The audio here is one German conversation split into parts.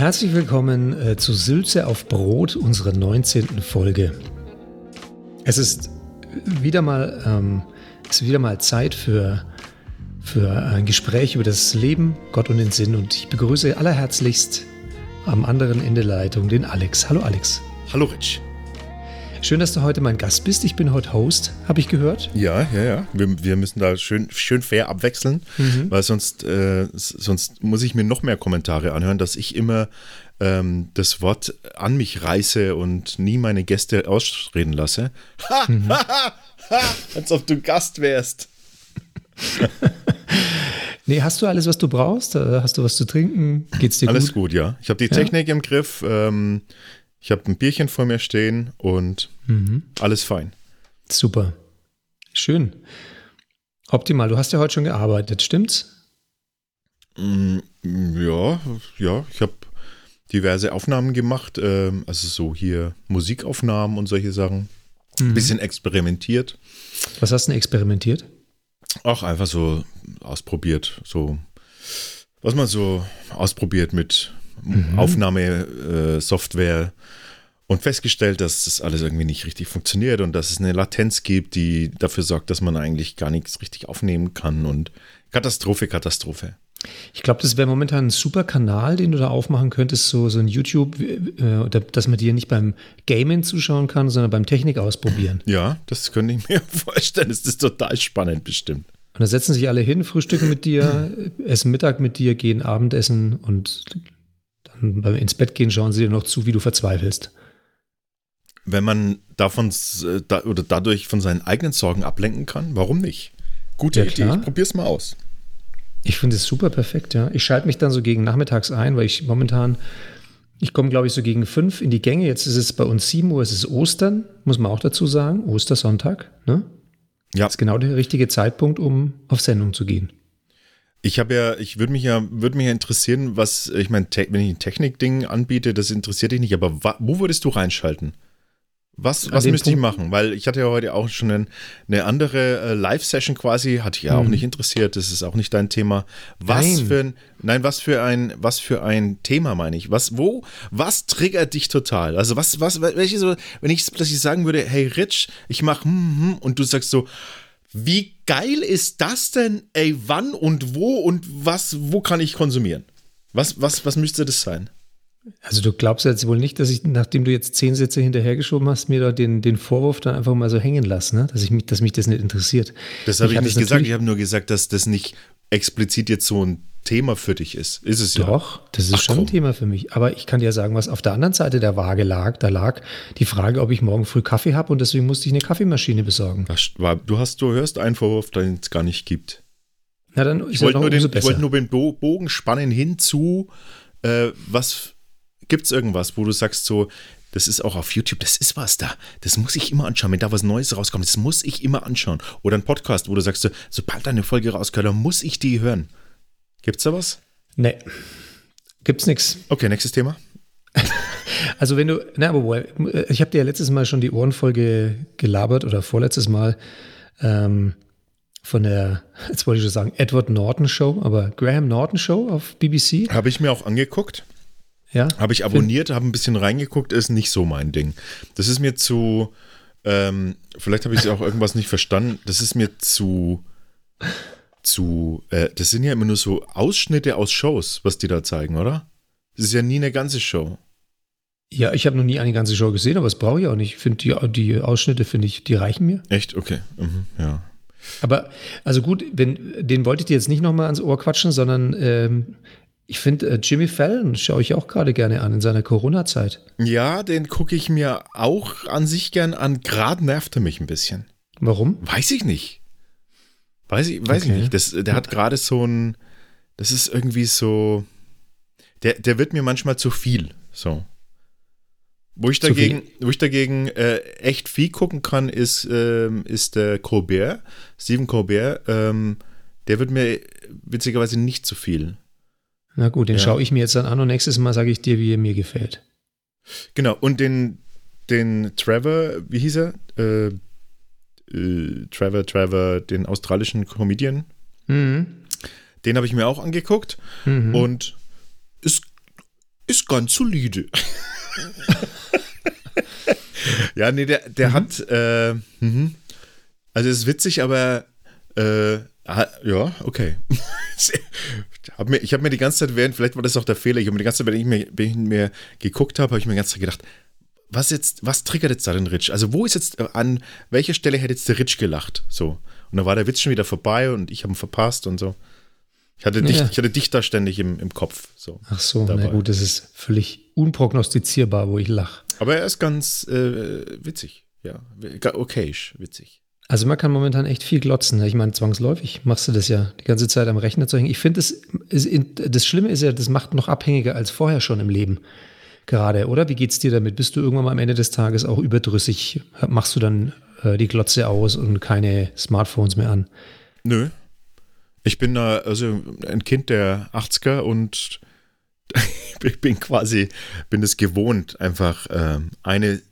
Herzlich willkommen äh, zu Sülze auf Brot, unserer 19. Folge. Es ist wieder mal, ähm, ist wieder mal Zeit für, für ein Gespräch über das Leben, Gott und den Sinn. Und ich begrüße allerherzlichst am anderen Ende der Leitung den Alex. Hallo Alex. Hallo Rich. Schön, dass du heute mein Gast bist. Ich bin heute Host, habe ich gehört. Ja, ja, ja. Wir, wir müssen da schön, schön fair abwechseln, mhm. weil sonst, äh, sonst muss ich mir noch mehr Kommentare anhören, dass ich immer ähm, das Wort an mich reiße und nie meine Gäste ausreden lasse. Ha, mhm. ha, ha, ha, als ob du Gast wärst. nee, hast du alles, was du brauchst? Äh, hast du was zu trinken? Geht's dir alles gut? Alles gut, ja. Ich habe die Technik ja? im Griff. Ähm, ich habe ein Bierchen vor mir stehen und mhm. alles fein. Super. Schön. Optimal. Du hast ja heute schon gearbeitet, stimmt's? Mm, ja, ja. Ich habe diverse Aufnahmen gemacht, äh, also so hier Musikaufnahmen und solche Sachen. Mhm. Ein bisschen experimentiert. Was hast du denn experimentiert? Auch einfach so ausprobiert, so was man so ausprobiert mit mhm. Aufnahmesoftware äh, und festgestellt, dass das alles irgendwie nicht richtig funktioniert und dass es eine Latenz gibt, die dafür sorgt, dass man eigentlich gar nichts richtig aufnehmen kann und Katastrophe, Katastrophe. Ich glaube, das wäre momentan ein super Kanal, den du da aufmachen könntest, so, so ein YouTube, äh, dass man dir nicht beim Gaming zuschauen kann, sondern beim Technik ausprobieren. Ja, das könnte ich mir vorstellen. Das ist total spannend bestimmt. Und da setzen sich alle hin, frühstücken mit dir, essen Mittag mit dir, gehen Abendessen und dann beim ins Bett gehen schauen sie dir noch zu, wie du verzweifelst. Wenn man davon äh, da, oder dadurch von seinen eigenen Sorgen ablenken kann, warum nicht? Gute ja, Idee, klar. ich probier's mal aus. Ich finde es super perfekt, ja. Ich schalte mich dann so gegen nachmittags ein, weil ich momentan, ich komme, glaube ich, so gegen fünf in die Gänge. Jetzt ist es bei uns sieben Uhr, es ist Ostern, muss man auch dazu sagen, Ostersonntag, ne? Ja. Das ist genau der richtige Zeitpunkt, um auf Sendung zu gehen. Ich habe ja, ich würde mich ja, würde mich ja interessieren, was, ich meine, wenn ich ein Technik-Ding anbiete, das interessiert dich nicht, aber wo würdest du reinschalten? Was, was müsste ich machen? Weil ich hatte ja heute auch schon eine, eine andere äh, Live-Session quasi, hat dich ja hm. auch nicht interessiert, das ist auch nicht dein Thema. Was nein. für ein, nein, was für ein, was für ein Thema meine ich? Was, wo, was triggert dich total? Also was, was, welche so, wenn ich plötzlich sagen würde, hey Rich, ich mache hm, hm, und du sagst so, wie geil ist das denn? Ey, wann und wo und was, wo kann ich konsumieren? Was, was, was müsste das sein? Also du glaubst jetzt wohl nicht, dass ich, nachdem du jetzt zehn Sätze hinterhergeschoben hast, mir da den, den Vorwurf dann einfach mal so hängen lasse, ne? dass, ich mich, dass mich das nicht interessiert. Das habe ich, ich nicht gesagt, ich habe nur gesagt, dass das nicht explizit jetzt so ein Thema für dich ist. Ist es Doch, ja. Doch, das ist Ach, schon komm. ein Thema für mich. Aber ich kann dir sagen, was auf der anderen Seite der Waage lag. Da lag die Frage, ob ich morgen früh Kaffee habe und deswegen musste ich eine Kaffeemaschine besorgen. War, du hast, du hörst einen Vorwurf, den es gar nicht gibt. Na dann, ich wollte nur, den, ich wollte nur den Bogen spannen hinzu, äh, was Gibt es irgendwas, wo du sagst so, das ist auch auf YouTube, das ist was da. Das muss ich immer anschauen. Wenn da was Neues rauskommt, das muss ich immer anschauen. Oder ein Podcast, wo du sagst, so, sobald eine Folge rauskommt, dann muss ich die hören. Gibt's da was? Nee. Gibt's nichts. Okay, nächstes Thema. Also wenn du, na, aber ich habe dir ja letztes Mal schon die Ohrenfolge gelabert oder vorletztes Mal ähm, von der, jetzt wollte ich schon sagen, Edward Norton Show, aber Graham Norton Show auf BBC. Habe ich mir auch angeguckt. Ja. Habe ich abonniert, habe ein bisschen reingeguckt, ist nicht so mein Ding. Das ist mir zu, ähm, vielleicht habe ich auch irgendwas nicht verstanden. Das ist mir zu, zu, äh, das sind ja immer nur so Ausschnitte aus Shows, was die da zeigen, oder? Das ist ja nie eine ganze Show. Ja, ich habe noch nie eine ganze Show gesehen, aber das brauche ich auch nicht. Ich finde die, die Ausschnitte, finde ich, die reichen mir. Echt? Okay. Mhm, ja. Aber, also gut, wenn, den wollte ich dir jetzt nicht nochmal ans Ohr quatschen, sondern ähm, ich finde, äh, Jimmy Fallon schaue ich auch gerade gerne an in seiner Corona-Zeit. Ja, den gucke ich mir auch an sich gern an. Gerade nervt er mich ein bisschen. Warum? Weiß ich nicht. Weiß ich, weiß okay. ich nicht. Das, der hat gerade so ein, das ist irgendwie so, der, der wird mir manchmal zu viel. So. Wo ich dagegen, wo ich dagegen äh, echt viel gucken kann, ist, ähm, ist der Colbert, Stephen Colbert. Ähm, der wird mir witzigerweise nicht zu viel. Na gut, den ja. schaue ich mir jetzt dann an und nächstes Mal sage ich dir, wie er mir gefällt. Genau, und den, den Trevor, wie hieß er? Äh, äh, Trevor, Trevor, den australischen Comedian. Mhm. Den habe ich mir auch angeguckt mhm. und ist ist ganz solide. ja, nee, der, der mhm. hat, äh, mh. also ist witzig, aber äh, ja, okay. mir, ich habe mir die ganze Zeit während, vielleicht war das auch der Fehler, ich habe mir die ganze Zeit, wenn ich mir, wenn ich mir geguckt habe, habe ich mir die ganze Zeit gedacht, was jetzt, was triggert jetzt da den Rich? Also wo ist jetzt, äh, an welcher Stelle hätte jetzt der Rich gelacht? So. Und dann war der Witz schon wieder vorbei und ich habe ihn verpasst und so. Ich hatte, dich, ich hatte dich da ständig im, im Kopf. So, Ach so, dabei. na gut, das ist völlig unprognostizierbar, wo ich lache. Aber er ist ganz äh, witzig, ja. Okayisch witzig. Also man kann momentan echt viel glotzen. Ich meine, zwangsläufig machst du das ja die ganze Zeit am Rechner zu hängen. Ich finde, das, das Schlimme ist ja, das macht noch abhängiger als vorher schon im Leben. Gerade, oder? Wie geht's dir damit? Bist du irgendwann mal am Ende des Tages auch überdrüssig? Machst du dann äh, die Glotze aus und keine Smartphones mehr an? Nö. Ich bin da also ein Kind der 80er und ich bin quasi, bin es gewohnt, einfach äh, eine,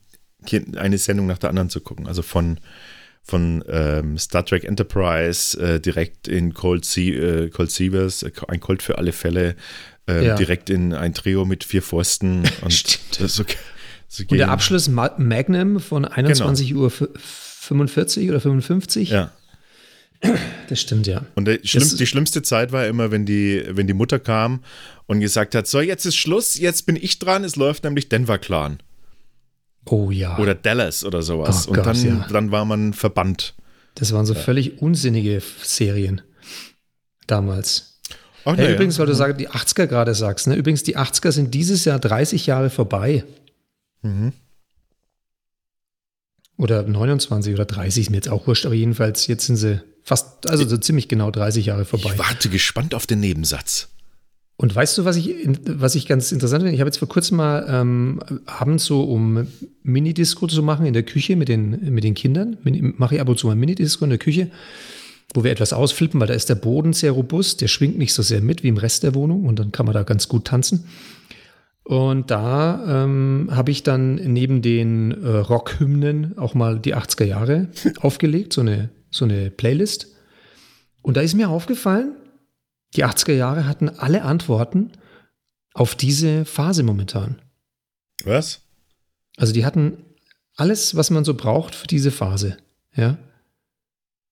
eine Sendung nach der anderen zu gucken. Also von von ähm, Star Trek Enterprise äh, direkt in Cold, sea, äh, Cold Seavers, äh, ein Cold für alle Fälle, ähm, ja. direkt in ein Trio mit vier Pfosten. Und, okay. und der Abschluss Magnum von 21 genau. Uhr 45 oder 55? Ja. Das stimmt, ja. Und schlimm, die schlimmste Zeit war immer, wenn die, wenn die Mutter kam und gesagt hat: So, jetzt ist Schluss, jetzt bin ich dran, es läuft nämlich Denver Clan. Oh ja. Oder Dallas oder sowas. Oh, und Gott, dann, ja. dann war man verbannt. Das waren so ja. völlig unsinnige Serien damals. Ach, hey, übrigens, weil du sagst, die 80er gerade sagst, ne? übrigens, die 80er sind dieses Jahr 30 Jahre vorbei. Mhm. Oder 29 oder 30 ist mir jetzt auch wurscht, aber jedenfalls jetzt sind sie fast, also so ziemlich genau 30 Jahre vorbei. Ich warte gespannt auf den Nebensatz. Und weißt du, was ich, was ich ganz interessant finde? Ich habe jetzt vor kurzem mal ähm, abends so, um Minidisco zu machen in der Küche mit den, mit den Kindern, mache ich ab und zu mal Minidisco in der Küche, wo wir etwas ausflippen, weil da ist der Boden sehr robust, der schwingt nicht so sehr mit wie im Rest der Wohnung und dann kann man da ganz gut tanzen. Und da ähm, habe ich dann neben den äh, Rockhymnen auch mal die 80er Jahre aufgelegt, so eine, so eine Playlist. Und da ist mir aufgefallen, die 80er Jahre hatten alle Antworten auf diese Phase momentan. Was? Also die hatten alles, was man so braucht für diese Phase. Ja.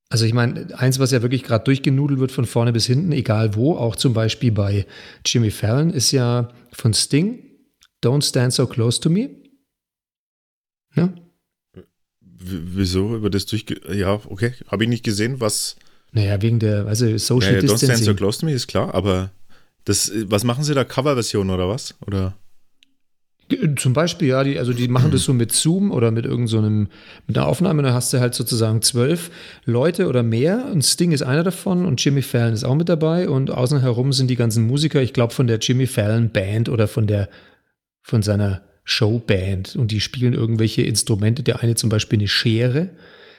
Also ich meine, eins, was ja wirklich gerade durchgenudelt wird von vorne bis hinten, egal wo, auch zum Beispiel bei Jimmy Fallon, ist ja von Sting, Don't Stand So Close to Me. Ja. wieso über das durchge... Ja, okay. Habe ich nicht gesehen, was... Naja, wegen der, also Social ja, ja, Distancing. Don't Stand So Close to Me ist klar, aber das, was machen sie da? Coverversion oder was? Oder? Zum Beispiel, ja, die, also die machen das so mit Zoom oder mit irgendeinem, so mit einer Aufnahme, da hast du halt sozusagen zwölf Leute oder mehr und Sting ist einer davon und Jimmy Fallon ist auch mit dabei und außen herum sind die ganzen Musiker, ich glaube von der Jimmy Fallon Band oder von der, von seiner Showband und die spielen irgendwelche Instrumente, der eine zum Beispiel eine Schere,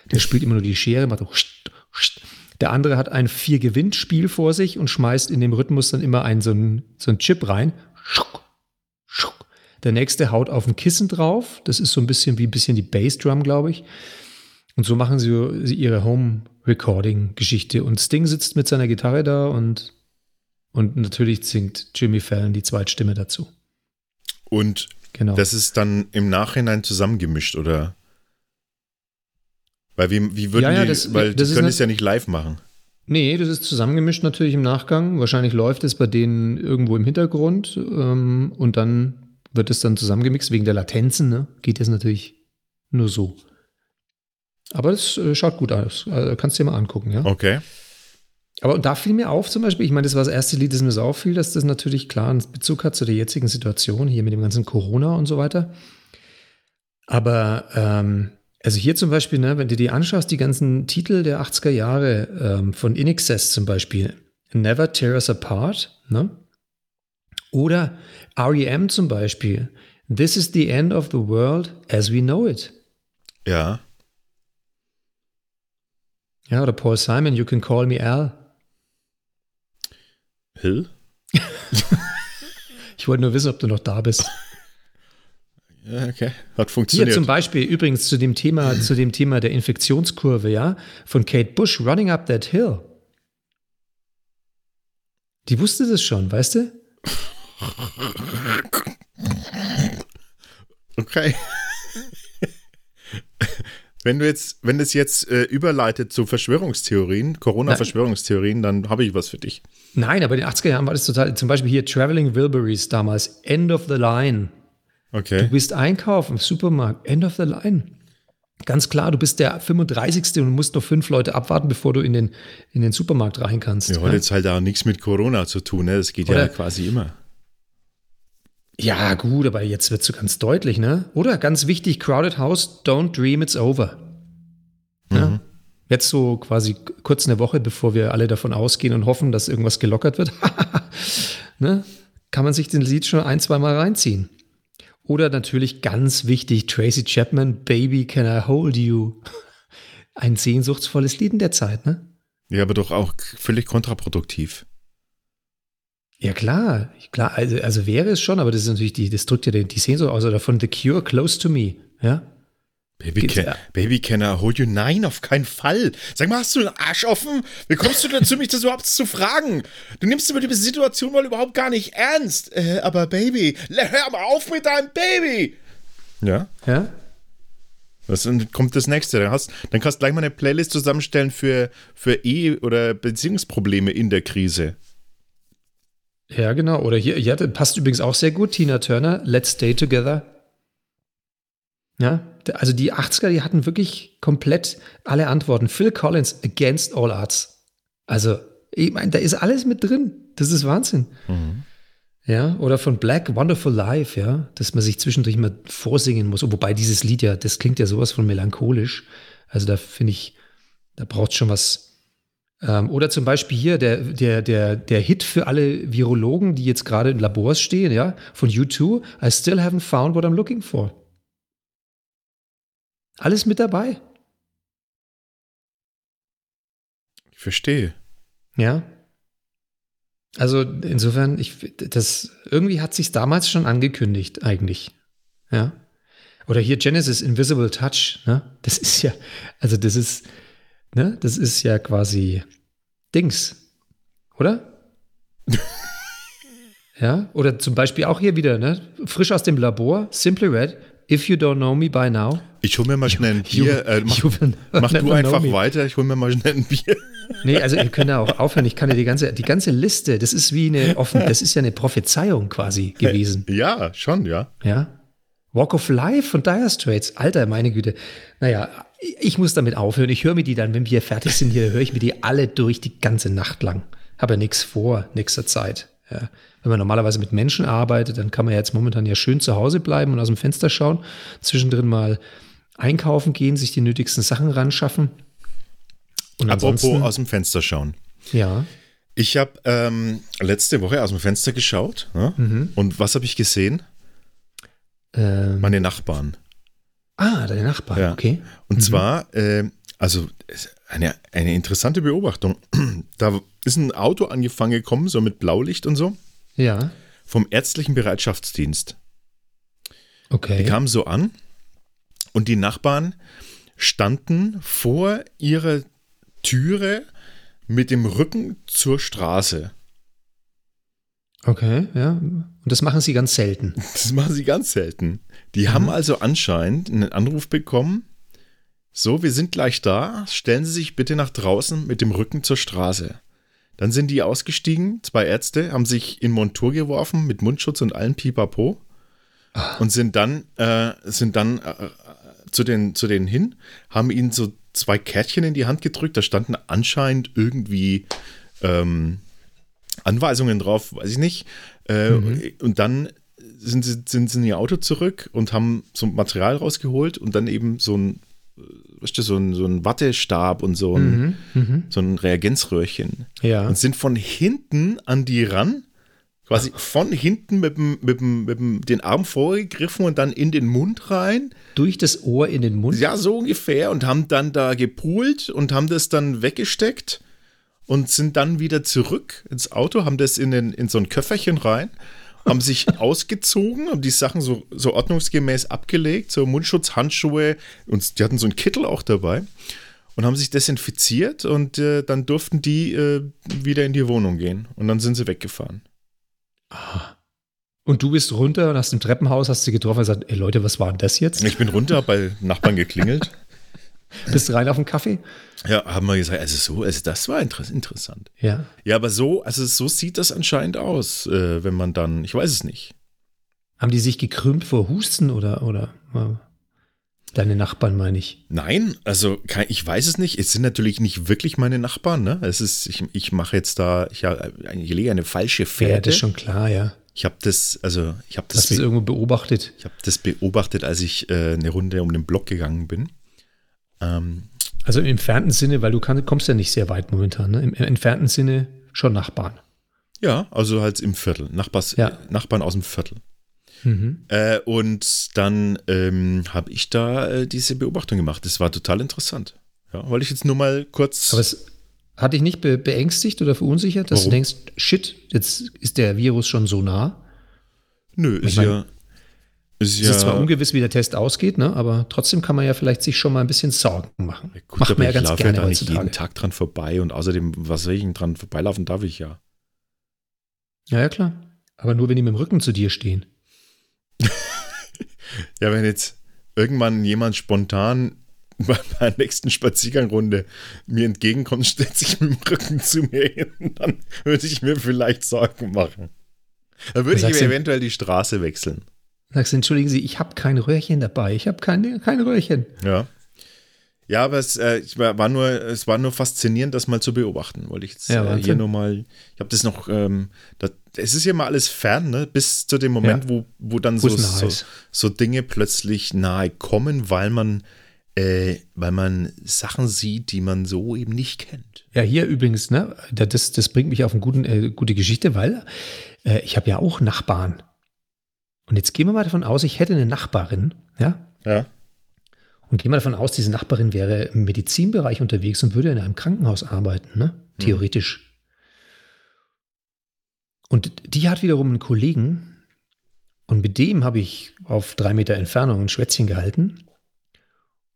der spielt immer nur die Schere, macht so der andere hat ein Vier-Gewinn-Spiel vor sich und schmeißt in dem Rhythmus dann immer einen so einen, so einen Chip rein. Der nächste haut auf ein Kissen drauf. Das ist so ein bisschen wie ein bisschen die Bassdrum, glaube ich. Und so machen sie ihre Home-Recording-Geschichte. Und Sting sitzt mit seiner Gitarre da und, und natürlich singt Jimmy Fallon die Zweitstimme dazu. Und genau. das ist dann im Nachhinein zusammengemischt, oder? Weil wie, wie würden ja, ja, das, die, weil das die können es ja nicht live machen. Nee, das ist zusammengemischt natürlich im Nachgang. Wahrscheinlich läuft es bei denen irgendwo im Hintergrund ähm, und dann wird es dann zusammengemixt. Wegen der Latenzen ne? geht es natürlich nur so. Aber das äh, schaut gut aus. Also, kannst du dir mal angucken, ja? Okay. Aber da fiel mir auf zum Beispiel, ich meine, das war das erste Lied, das mir so auffiel, dass das natürlich klar einen Bezug hat zu der jetzigen Situation, hier mit dem ganzen Corona und so weiter. Aber ähm, also hier zum Beispiel, ne, wenn du dir anschaust, die ganzen Titel der 80er Jahre ähm, von In Excess zum Beispiel, Never Tear Us Apart, ne? Oder REM zum Beispiel, This is the end of the world as we know it. Ja. Ja, oder Paul Simon, You can call me Al. Hill? ich wollte nur wissen, ob du noch da bist. Ja, okay. Hat funktioniert. Hier zum Beispiel übrigens zu dem Thema, zu dem Thema der Infektionskurve, ja, von Kate Bush, Running Up That Hill. Die wusste das schon, weißt du? Okay. Wenn du jetzt, wenn das jetzt äh, überleitet zu Verschwörungstheorien, Corona-Verschwörungstheorien, dann habe ich was für dich. Nein, aber in den 80er Jahren war das total, zum Beispiel hier Traveling Wilburys damals, End of the Line. Okay. Du bist einkaufen im Supermarkt, End of the Line. Ganz klar, du bist der 35. und musst noch fünf Leute abwarten, bevor du in den, in den Supermarkt rein kannst. Ja, hat jetzt halt auch nichts mit Corona zu tun, ne? Das geht Oder- ja quasi immer. Ja, gut, aber jetzt wird es so ganz deutlich, ne? Oder ganz wichtig, Crowded House, don't dream it's over. Ja? Jetzt so quasi kurz eine Woche, bevor wir alle davon ausgehen und hoffen, dass irgendwas gelockert wird, ne? kann man sich den Lied schon ein, zwei Mal reinziehen. Oder natürlich ganz wichtig, Tracy Chapman, Baby Can I Hold You. Ein sehnsuchtsvolles Lied in der Zeit, ne? Ja, aber doch auch völlig kontraproduktiv. Ja, klar, klar, also, also wäre es schon, aber das ist natürlich, die, das drückt ja die, die Sehnsucht aus, oder von The Cure, Close to Me, ja? Baby Geht's can, ja. Baby can I hold you? Nein, auf keinen Fall. Sag mal, hast du einen Arsch offen? Wie kommst du dazu, mich das überhaupt zu fragen? Du nimmst über die Situation mal überhaupt gar nicht ernst. Äh, aber Baby, hör mal auf mit deinem Baby. Ja, Ja? das dann kommt das nächste. Dann, hast, dann kannst du gleich mal eine Playlist zusammenstellen für, für Ehe- oder Beziehungsprobleme in der Krise. Ja, genau. Oder hier, ja, das passt übrigens auch sehr gut. Tina Turner, Let's Stay Together. Ja, also die 80er, die hatten wirklich komplett alle Antworten. Phil Collins, Against All Arts. Also, ich meine, da ist alles mit drin. Das ist Wahnsinn. Ja, oder von Black Wonderful Life, ja, dass man sich zwischendurch mal vorsingen muss. Wobei dieses Lied ja, das klingt ja sowas von melancholisch. Also da finde ich, da braucht schon was. Ähm, oder zum Beispiel hier der, der, der, der Hit für alle Virologen, die jetzt gerade in Labors stehen, ja, von U2, I still haven't found what I'm looking for. Alles mit dabei. Ich verstehe. Ja. Also insofern, ich, das irgendwie hat sich damals schon angekündigt, eigentlich. Ja. Oder hier Genesis Invisible Touch, ne? Das ist ja, also das ist, ne, das ist ja quasi Dings, oder? ja, oder zum Beispiel auch hier wieder, ne? Frisch aus dem Labor, Simply Red, If You Don't Know Me By Now. Ich hol mir mal schnell ein Bier. Äh, mach mach du einfach weiter, ich hol mir mal schnell ein Bier. Nee, also ihr könnt ja auch aufhören. Ich kann ja die ganze, die ganze Liste, das ist wie eine offen, das ist ja eine Prophezeiung quasi gewesen. Ja, schon, ja. Ja. Walk of Life von Dire Straits. Alter, meine Güte. Naja, ich muss damit aufhören. Ich höre mir die dann, wenn wir fertig sind hier, höre ich mir die alle durch die ganze Nacht lang. Habe ja nichts vor, nächster Zeit. Ja. Wenn man normalerweise mit Menschen arbeitet, dann kann man ja jetzt momentan ja schön zu Hause bleiben und aus dem Fenster schauen. Zwischendrin mal einkaufen gehen, sich die nötigsten Sachen ran schaffen. Und Apropos aus dem Fenster schauen. ja. Ich habe ähm, letzte Woche aus dem Fenster geschaut ne? und was habe ich gesehen? Ähm, Meine Nachbarn. ah, deine Nachbarn, Ja. okay. Und zwar, äh, also eine, eine interessante Beobachtung. Da ist ein Auto angefangen gekommen, so mit Blaulicht und so, Ja, vom ärztlichen Bereitschaftsdienst. okay. Die kamen so an und die Nachbarn standen vor ihrer Türe mit dem Rücken zur Straße. Okay, ja. Und das machen sie ganz selten. Das machen sie ganz selten. Die haben also anscheinend einen Anruf bekommen. So, wir sind gleich da. Stellen Sie sich bitte nach draußen mit dem Rücken zur Straße. Dann sind die ausgestiegen, zwei Ärzte, haben sich in Montur geworfen mit Mundschutz und allen Pipapo und sind dann, äh, sind dann äh, zu, den, zu denen hin, haben ihnen so zwei Kärtchen in die Hand gedrückt. Da standen anscheinend irgendwie ähm, Anweisungen drauf, weiß ich nicht. Äh, Und dann sind sie, sind sie in ihr Auto zurück und haben so Material rausgeholt und dann eben so ein, äh, weißt du, so ein, so ein Wattestab und so ein, so ein Reagenzröhrchen. Ja. Und sind von hinten an die ran, quasi von hinten mit, dem, mit, dem, mit dem, den Arm vorgegriffen und dann in den Mund rein. Durch das Ohr in den Mund. Ja, so ungefähr. Und haben dann da gepult und haben das dann weggesteckt und sind dann wieder zurück ins Auto, haben das in, den, in so ein Köfferchen rein, haben sich ausgezogen, haben die Sachen so, so ordnungsgemäß abgelegt, so Mundschutz, Handschuhe und die hatten so einen Kittel auch dabei und haben sich desinfiziert und äh, dann durften die äh, wieder in die Wohnung gehen und dann sind sie weggefahren. Und du bist runter und hast im Treppenhaus, hast sie getroffen und gesagt, ey Leute, was war denn das jetzt? Ich bin runter, bei Nachbarn geklingelt. Bist rein auf den Kaffee? Ja, haben wir gesagt, also so, also das war interessant. Ja. Ja, aber so, also so sieht das anscheinend aus, äh, wenn man dann, ich weiß es nicht. Haben die sich gekrümmt vor Husten oder, oder äh, deine Nachbarn, meine ich? Nein, also ich weiß es nicht. Es sind natürlich nicht wirklich meine Nachbarn, ne? Es ist, ich, ich mache jetzt da, ich, ich lege eine falsche Fährte. Ja, das ist schon klar, ja. Ich habe das, also ich habe das, Hast das irgendwo beobachtet. Ich habe das beobachtet, als ich äh, eine Runde um den Block gegangen bin. Ähm, also im entfernten Sinne, weil du kann, kommst ja nicht sehr weit momentan, ne? Im, Im, entfernten Sinne schon Nachbarn. Ja, also halt im Viertel, Nachbars, ja. Nachbarn aus dem Viertel. Mhm. Äh, und dann ähm, habe ich da äh, diese Beobachtung gemacht. Das war total interessant. Ja, wollte ich jetzt nur mal kurz. Aber es hat dich nicht be beängstigt oder verunsichert, dass Warum? du denkst, shit, jetzt ist der Virus schon so nah? Nö, ist meine, ja, ist es ist zwar ungewiss, wie der Test ausgeht, ne? aber trotzdem kann man ja vielleicht sich schon mal ein bisschen Sorgen machen. Ja, gut, Macht man ja ganz gerne ja da nicht jeden Tag dran vorbei und außerdem, was soll ich denn dran vorbeilaufen darf ich ja. Ja, ja, klar. Aber nur, wenn die mit dem Rücken zu dir stehen. ja, wenn jetzt irgendwann jemand spontan bei der nächsten Spaziergangrunde mir entgegenkommt, stellt sich mit dem Rücken zu mir hin, dann würde ich mir vielleicht Sorgen machen. Dann würde ich eventuell die Straße wechseln. Sagst du, entschuldigen Sie, ich habe kein Röhrchen dabei. Ich habe keine, kein Röhrchen. Ja. Ja, aber es, äh, war nur, es war nur faszinierend, das mal zu beobachten, wollte ich jetzt ja, äh, hier nur mal. Ich habe das noch, ähm, das, es ist ja mal alles fern, ne? bis zu dem Moment, ja. wo, wo dann so, so, so, Dinge plötzlich nahe kommen, weil man, äh, weil man Sachen sieht, die man so eben nicht kennt. Ja, hier übrigens, ne, das, das bringt mich auf eine guten, äh, gute Geschichte, weil äh, ich habe ja auch Nachbarn. Und jetzt gehen wir mal davon aus, ich hätte eine Nachbarin, ja? Ja. Und gehen wir davon aus, diese Nachbarin wäre im Medizinbereich unterwegs und würde in einem Krankenhaus arbeiten, ne? Mhm. Theoretisch. Mhm. Und die hat wiederum einen Kollegen, und mit dem habe ich auf drei Meter Entfernung ein Schwätzchen gehalten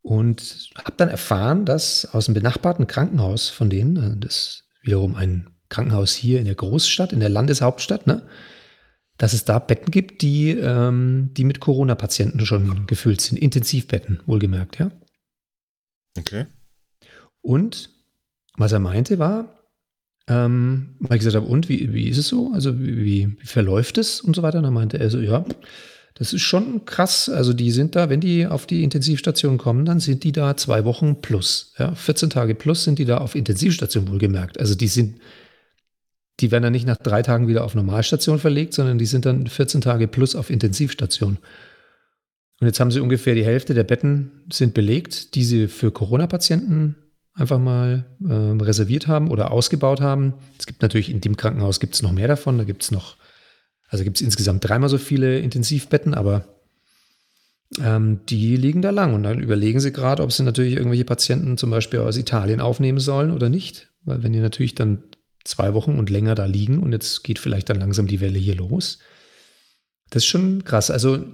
und habe dann erfahren, dass aus dem benachbarten Krankenhaus von denen, äh, das wiederum ein Krankenhaus hier in der Großstadt, in der Landeshauptstadt, ne, dass es da Betten gibt, die, ähm, die mit Corona-Patienten schon gefüllt sind. Intensivbetten, wohlgemerkt, ja. Okay. Und was er meinte war, ähm, weil ich gesagt habe, und wie, wie ist es so? Also wie, wie, verläuft es und so weiter? Und dann meinte er so, ja, das ist schon krass. Also die sind da, wenn die auf die Intensivstation kommen, dann sind die da zwei Wochen plus. Ja, 14 Tage plus sind die da auf Intensivstation wohlgemerkt. Also die sind die werden dann nicht nach drei Tagen wieder auf Normalstation verlegt, sondern die sind dann 14 Tage plus auf Intensivstation. Und jetzt haben sie ungefähr die Hälfte der Betten sind belegt, die sie für Corona-Patienten einfach mal äh, reserviert haben oder ausgebaut haben. Es gibt natürlich in dem Krankenhaus gibt es noch mehr davon. Da gibt es noch, also gibt es insgesamt dreimal so viele Intensivbetten, aber ähm, die liegen da lang und dann überlegen sie gerade, ob sie natürlich irgendwelche Patienten zum Beispiel aus Italien aufnehmen sollen oder nicht. Weil wenn die natürlich dann zwei Wochen und länger da liegen und jetzt geht vielleicht dann langsam die Welle hier los. Das ist schon krass. Also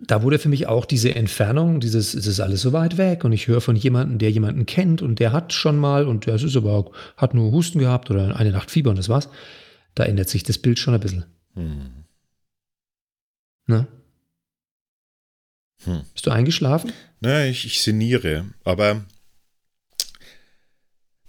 da wurde für mich auch diese Entfernung, dieses, es ist alles so weit weg und ich höre von jemandem, der jemanden kennt und der hat schon mal und der ist aber hat nur Husten gehabt oder eine Nacht Fieber und das war's. Da ändert sich das Bild schon ein bisschen. Hm. Ne? Hm. Bist du eingeschlafen? Na, ich, ich sinniere, aber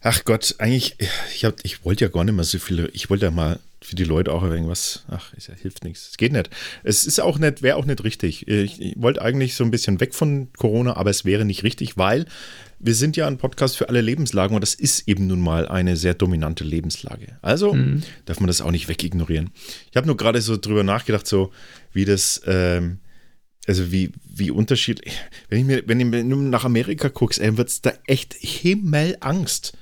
Ach Gott, eigentlich, ich, hab, ich wollte ja gar nicht mehr so viele, ich wollte ja mal für die Leute auch irgendwas, ach, es hilft nichts. Es geht nicht. Es ist auch nicht, wäre auch nicht richtig. Ich, ich, wollte eigentlich so ein bisschen weg von Corona, aber es wäre nicht richtig, weil wir sind ja ein Podcast für alle Lebenslagen und das ist eben nun mal eine sehr dominante Lebenslage. Also mhm. darf man das auch nicht wegignorieren. Ich habe nur gerade so drüber nachgedacht, so wie das, ähm, also wie, wie unterschiedlich, wenn ich mir, wenn du nach Amerika guckst, wird es da echt Himmelangst.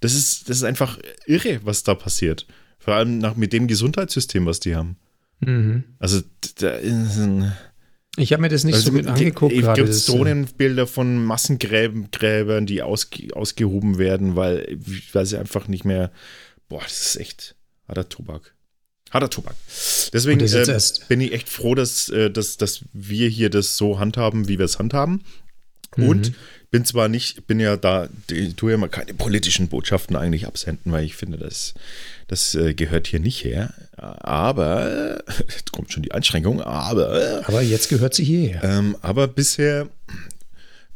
Das ist, das ist einfach irre, was da passiert. Vor allem nach, mit dem Gesundheitssystem, was die haben. Mhm. Also, da ist ein. Ich habe mir das nicht also, so gut angeguckt. Es gibt äh, Drohnenbilder von Massengräbern, die ausge, ausgehoben werden, weil, weil sie einfach nicht mehr. Boah, das ist echt harter Tobak. Harter Tobak. Deswegen äh, bin ich echt froh, dass, äh, dass, dass wir hier das so handhaben, wie wir es handhaben. Mhm. Und bin zwar nicht, bin ja da, ich tue ja mal keine politischen Botschaften eigentlich absenden, weil ich finde, das, das äh, gehört hier nicht her. Aber, jetzt kommt schon die Einschränkung, aber. Aber jetzt gehört sie hierher. Ähm, aber bisher,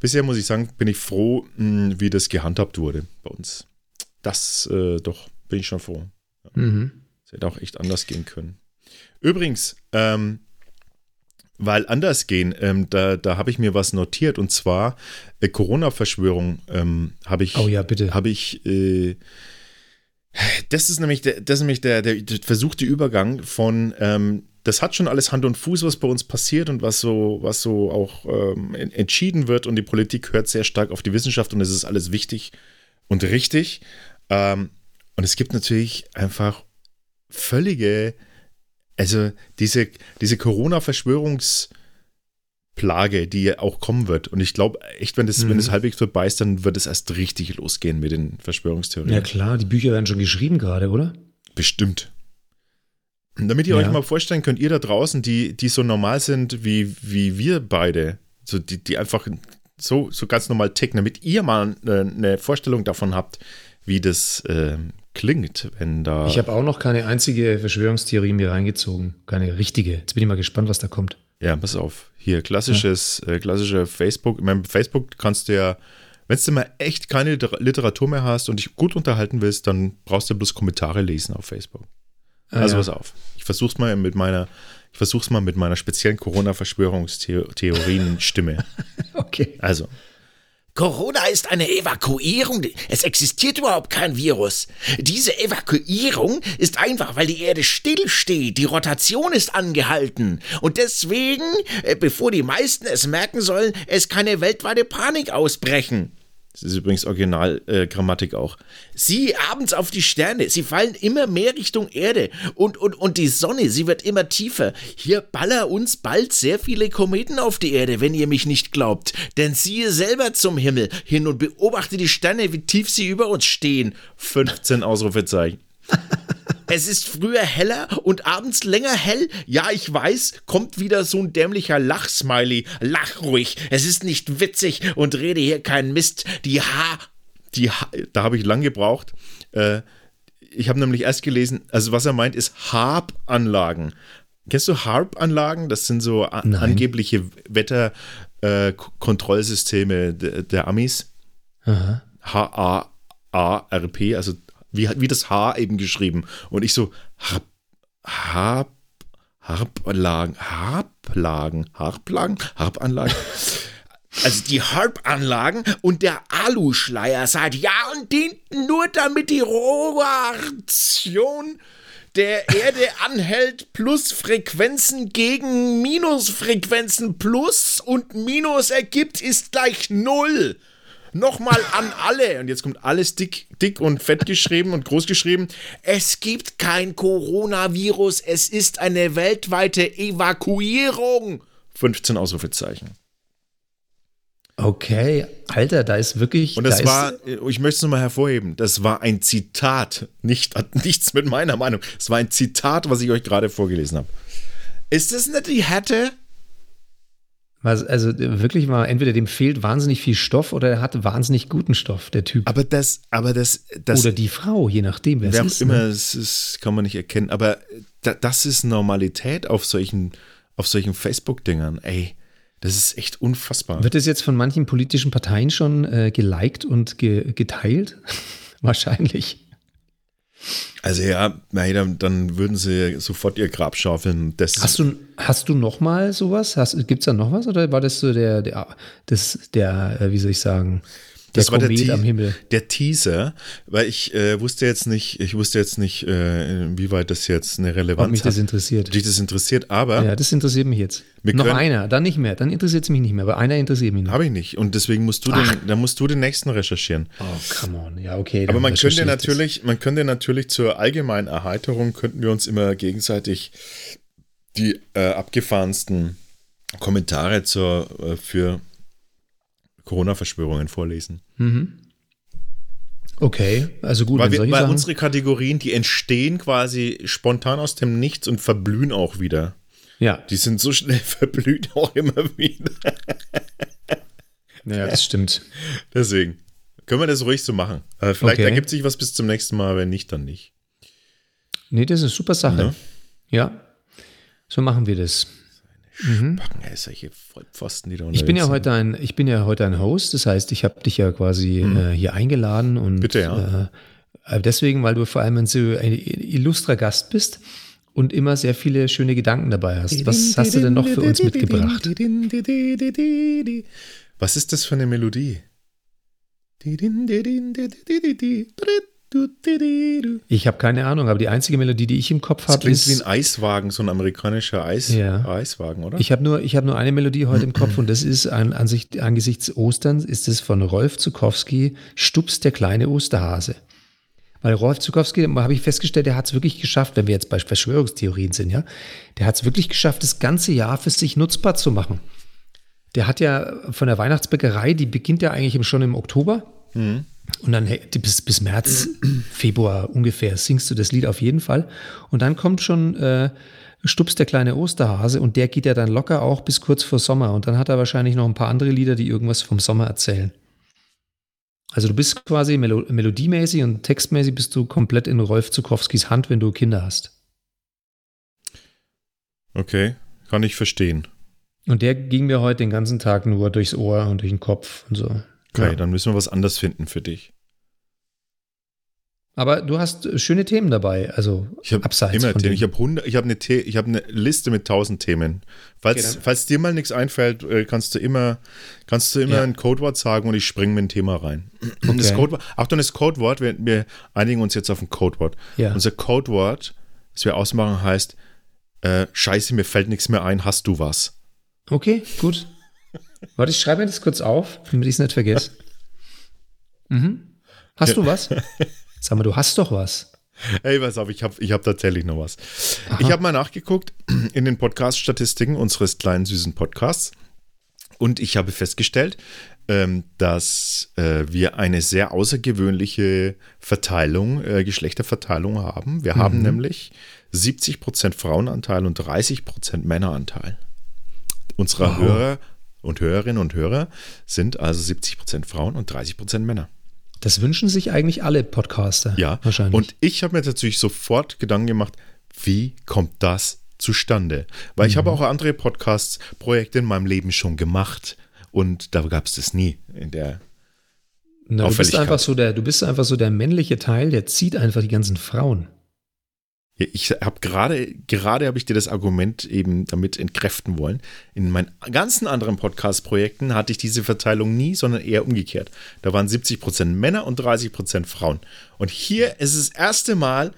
bisher muss ich sagen, bin ich froh, mh, wie das gehandhabt wurde bei uns. Das, äh, doch, bin ich schon froh. Mhm. Es hätte auch echt anders gehen können. Übrigens, ähm, weil anders gehen, ähm, da, da habe ich mir was notiert und zwar äh, Corona-Verschwörung ähm, habe ich. Oh ja, bitte. Habe ich. Äh, das ist nämlich der, das ist nämlich der, der, der versuchte Übergang von, ähm, das hat schon alles Hand und Fuß, was bei uns passiert und was so, was so auch ähm, entschieden wird und die Politik hört sehr stark auf die Wissenschaft und es ist alles wichtig und richtig. Ähm, und es gibt natürlich einfach völlige also diese, diese Corona-Verschwörungsplage, die auch kommen wird. Und ich glaube echt, wenn das, mhm. wenn das halbwegs vorbei ist, dann wird es erst richtig losgehen mit den Verschwörungstheorien. Ja klar, die Bücher werden schon geschrieben gerade, oder? Bestimmt. Damit ihr ja. euch mal vorstellen könnt, ihr da draußen, die, die so normal sind wie, wie wir beide, so die, die einfach so, so ganz normal ticken, damit ihr mal eine, eine Vorstellung davon habt, wie das äh, klingt, wenn da. Ich habe auch noch keine einzige Verschwörungstheorie mir reingezogen. Keine richtige. Jetzt bin ich mal gespannt, was da kommt. Ja, pass auf. Hier, klassisches, ja. äh, klassische Facebook. Ich meine, Facebook kannst du ja, wenn du mal echt keine Literatur mehr hast und dich gut unterhalten willst, dann brauchst du bloß Kommentare lesen auf Facebook. Ah, also ja. pass auf. Ich versuch's mal mit meiner, ich versuch's mal mit meiner speziellen Corona-Verschwörungstheorien-Stimme. okay. Also, Corona ist eine Evakuierung. Es existiert überhaupt kein Virus. Diese Evakuierung ist einfach, weil die Erde stillsteht. Die Rotation ist angehalten. Und deswegen, äh, bevor die meisten es merken sollen, es keine weltweite Panik ausbrechen. Das ist übrigens Originalgrammatik äh, auch. Sieh abends auf die Sterne. Sie fallen immer mehr Richtung Erde. Und, und, und die Sonne, sie wird immer tiefer. Hier baller uns bald sehr viele Kometen auf die Erde, wenn ihr mich nicht glaubt. Denn siehe selber zum Himmel hin und beobachte die Sterne, wie tief sie über uns stehen. 15 Ausrufezeichen. Es ist früher heller und abends länger hell. Ja, ich weiß, kommt wieder so ein dämlicher Lachsmiley. Lach ruhig. Es ist nicht witzig und rede hier keinen Mist. Die Ha. Die ha da habe ich lang gebraucht. Äh, ich habe nämlich erst gelesen, also was er meint, ist Harp-Anlagen. Kennst du Harp-Anlagen? Das sind so angebliche Wetterkontrollsysteme äh, der, der Amis. H-A-A-R-P, also wie, wie das H eben geschrieben. Und ich so, Harp, Harp, Harplagen, Harplagen, Harplagen, Harpanlagen. Also die Harp-Anlagen und der Aluschleier seit Jahren dienten nur damit die Rotation der Erde anhält, plus Frequenzen gegen Minusfrequenzen plus und Minus ergibt ist gleich Null. Nochmal an alle, und jetzt kommt alles dick, dick und fett geschrieben und groß geschrieben. Es gibt kein Coronavirus, es ist eine weltweite Evakuierung. 15 Ausrufezeichen. Okay, Alter, da ist wirklich. Und das da war, ich möchte es nochmal hervorheben, das war ein Zitat, nicht, hat nichts mit meiner Meinung. Es war ein Zitat, was ich euch gerade vorgelesen habe. Ist das nicht die Hätte? Also wirklich mal, entweder dem fehlt wahnsinnig viel Stoff oder er hat wahnsinnig guten Stoff, der Typ. Aber das, aber das, das Oder die Frau, je nachdem, wer, wer es ist. immer, ne? es ist, kann man nicht erkennen. Aber das ist Normalität auf solchen, auf solchen Facebook-Dingern. Ey, das ist echt unfassbar. Wird es jetzt von manchen politischen Parteien schon äh, geliked und ge geteilt? Wahrscheinlich. Also ja, dann, dann würden sie sofort ihr Grab schaufeln. Das hast du, hast du noch mal sowas? Gibt es da noch was? Oder war das so der, der, das, der äh, wie soll ich sagen, das der war Komet der, am Himmel. Der Teaser, weil ich äh, wusste jetzt nicht, ich wusste jetzt nicht, äh, inwieweit das jetzt eine Relevanz Ob mich hat. das interessiert. Dich das interessiert, aber. Ja, das interessiert mich jetzt. Noch einer, dann nicht mehr, dann interessiert es mich nicht mehr, aber einer interessiert mich noch. Habe ich nicht. Und deswegen musst du den, dann musst du den nächsten recherchieren. Oh, come on. Ja, okay. Aber man könnte natürlich, man könnte natürlich zur allgemeinen Erheiterung könnten wir uns immer gegenseitig die äh, abgefahrensten Kommentare zur, äh, für Corona-Verschwörungen vorlesen. Mhm. Okay, also gut. Weil, wir, weil unsere Kategorien, die entstehen quasi spontan aus dem Nichts und verblühen auch wieder. Ja. Die sind so schnell verblüht auch immer wieder. Ja, das stimmt. Deswegen können wir das ruhig so machen. Vielleicht Okay. ergibt sich was bis zum nächsten Mal, wenn nicht, dann nicht. Nee, das ist eine super Sache. Ja. Ja, so machen wir das. Packen, ey, solche Vollpfosten, die da Mhm. Ich bin ja heute ein, ich bin ja heute ein Host, das heißt, ich habe dich ja quasi äh, hier eingeladen und Mhm. Bitte, ja. äh, deswegen, weil du vor allem ein so ein illustrer Gast bist und immer sehr viele schöne Gedanken dabei hast. Was hast du denn noch für uns mitgebracht? Was ist das für eine Melodie? Ich habe keine Ahnung, aber die einzige Melodie, die ich im Kopf Das habe, klingt wie ist ein Eiswagen, so ein amerikanischer Eis, Ja. Eiswagen, oder? Ich habe nur, ich habe nur eine Melodie heute im Kopf und das ist an, an sich, angesichts Osterns ist es von Rolf Zukowski, Stups der kleine Osterhase. Weil Rolf Zukowski, da habe ich festgestellt, der hat es wirklich geschafft, wenn wir jetzt bei Verschwörungstheorien sind, ja, der hat es wirklich geschafft, das ganze Jahr für sich nutzbar zu machen. Der hat ja von der Weihnachtsbäckerei, die beginnt ja eigentlich schon im Oktober. Und dann bis, bis März, Februar ungefähr singst du das Lied auf jeden Fall. Und dann kommt schon äh, Stups der kleine Osterhase und der geht ja dann locker auch bis kurz vor Sommer. Und dann hat er wahrscheinlich noch ein paar andere Lieder, die irgendwas vom Sommer erzählen. Also du bist quasi melo melodiemäßig und textmäßig bist du komplett in Rolf Zukowskis Hand, wenn du Kinder hast. Okay, kann ich verstehen. Und der ging mir heute den ganzen Tag nur durchs Ohr und durch den Kopf und so. Okay, Ja. dann müssen wir was anderes finden für dich. Aber du hast schöne Themen dabei, also Ich habe abseits immer von Themen. Ich habe habe eine, The- ich habe eine Liste mit tausend Themen. Falls, Okay, falls dir mal nichts einfällt, äh, kannst du immer, kannst du immer Ja. ein Codewort sagen und ich springe mit ein Thema rein. Und Das Okay. Codewort, Achtung, das Codewort, wir, wir einigen uns jetzt auf ein Codewort. Ja. Unser Codewort, das wir ausmachen, heißt, äh, Scheiße, mir fällt nichts mehr ein, hast du was? Okay, gut. Warte, ich schreibe mir das kurz auf, damit ich es nicht vergesse. Mhm. Hast du was? Sag mal, du hast doch was. Hey, pass auf, ich habe ich hab tatsächlich noch was. Ich habe mal nachgeguckt in den Podcast-Statistiken unseres kleinen süßen Podcasts und ich habe festgestellt, ähm, dass äh, wir eine sehr außergewöhnliche Verteilung, äh, Geschlechterverteilung haben. Wir haben nämlich 70% Frauenanteil und 30% Männeranteil. Unserer Wow. Hörer und Hörerinnen und Hörer sind also 70% Frauen und 30% Männer. Das wünschen sich eigentlich alle Podcaster. Ja, wahrscheinlich. und ich habe mir natürlich sofort Gedanken gemacht, wie kommt das zustande? Weil ich Mhm. habe auch andere Podcasts, Projekte in meinem Leben schon gemacht und da gab es das nie in der. Na, du bist einfach so der, du bist einfach so der männliche Teil, der zieht einfach die ganzen Frauen. Ich habe gerade, gerade habe ich dir das Argument eben damit entkräften wollen. In meinen ganzen anderen Podcast-Projekten hatte ich diese Verteilung nie, sondern eher umgekehrt. Da waren 70% Männer und 30% Frauen. Und hier ist es das erste Mal,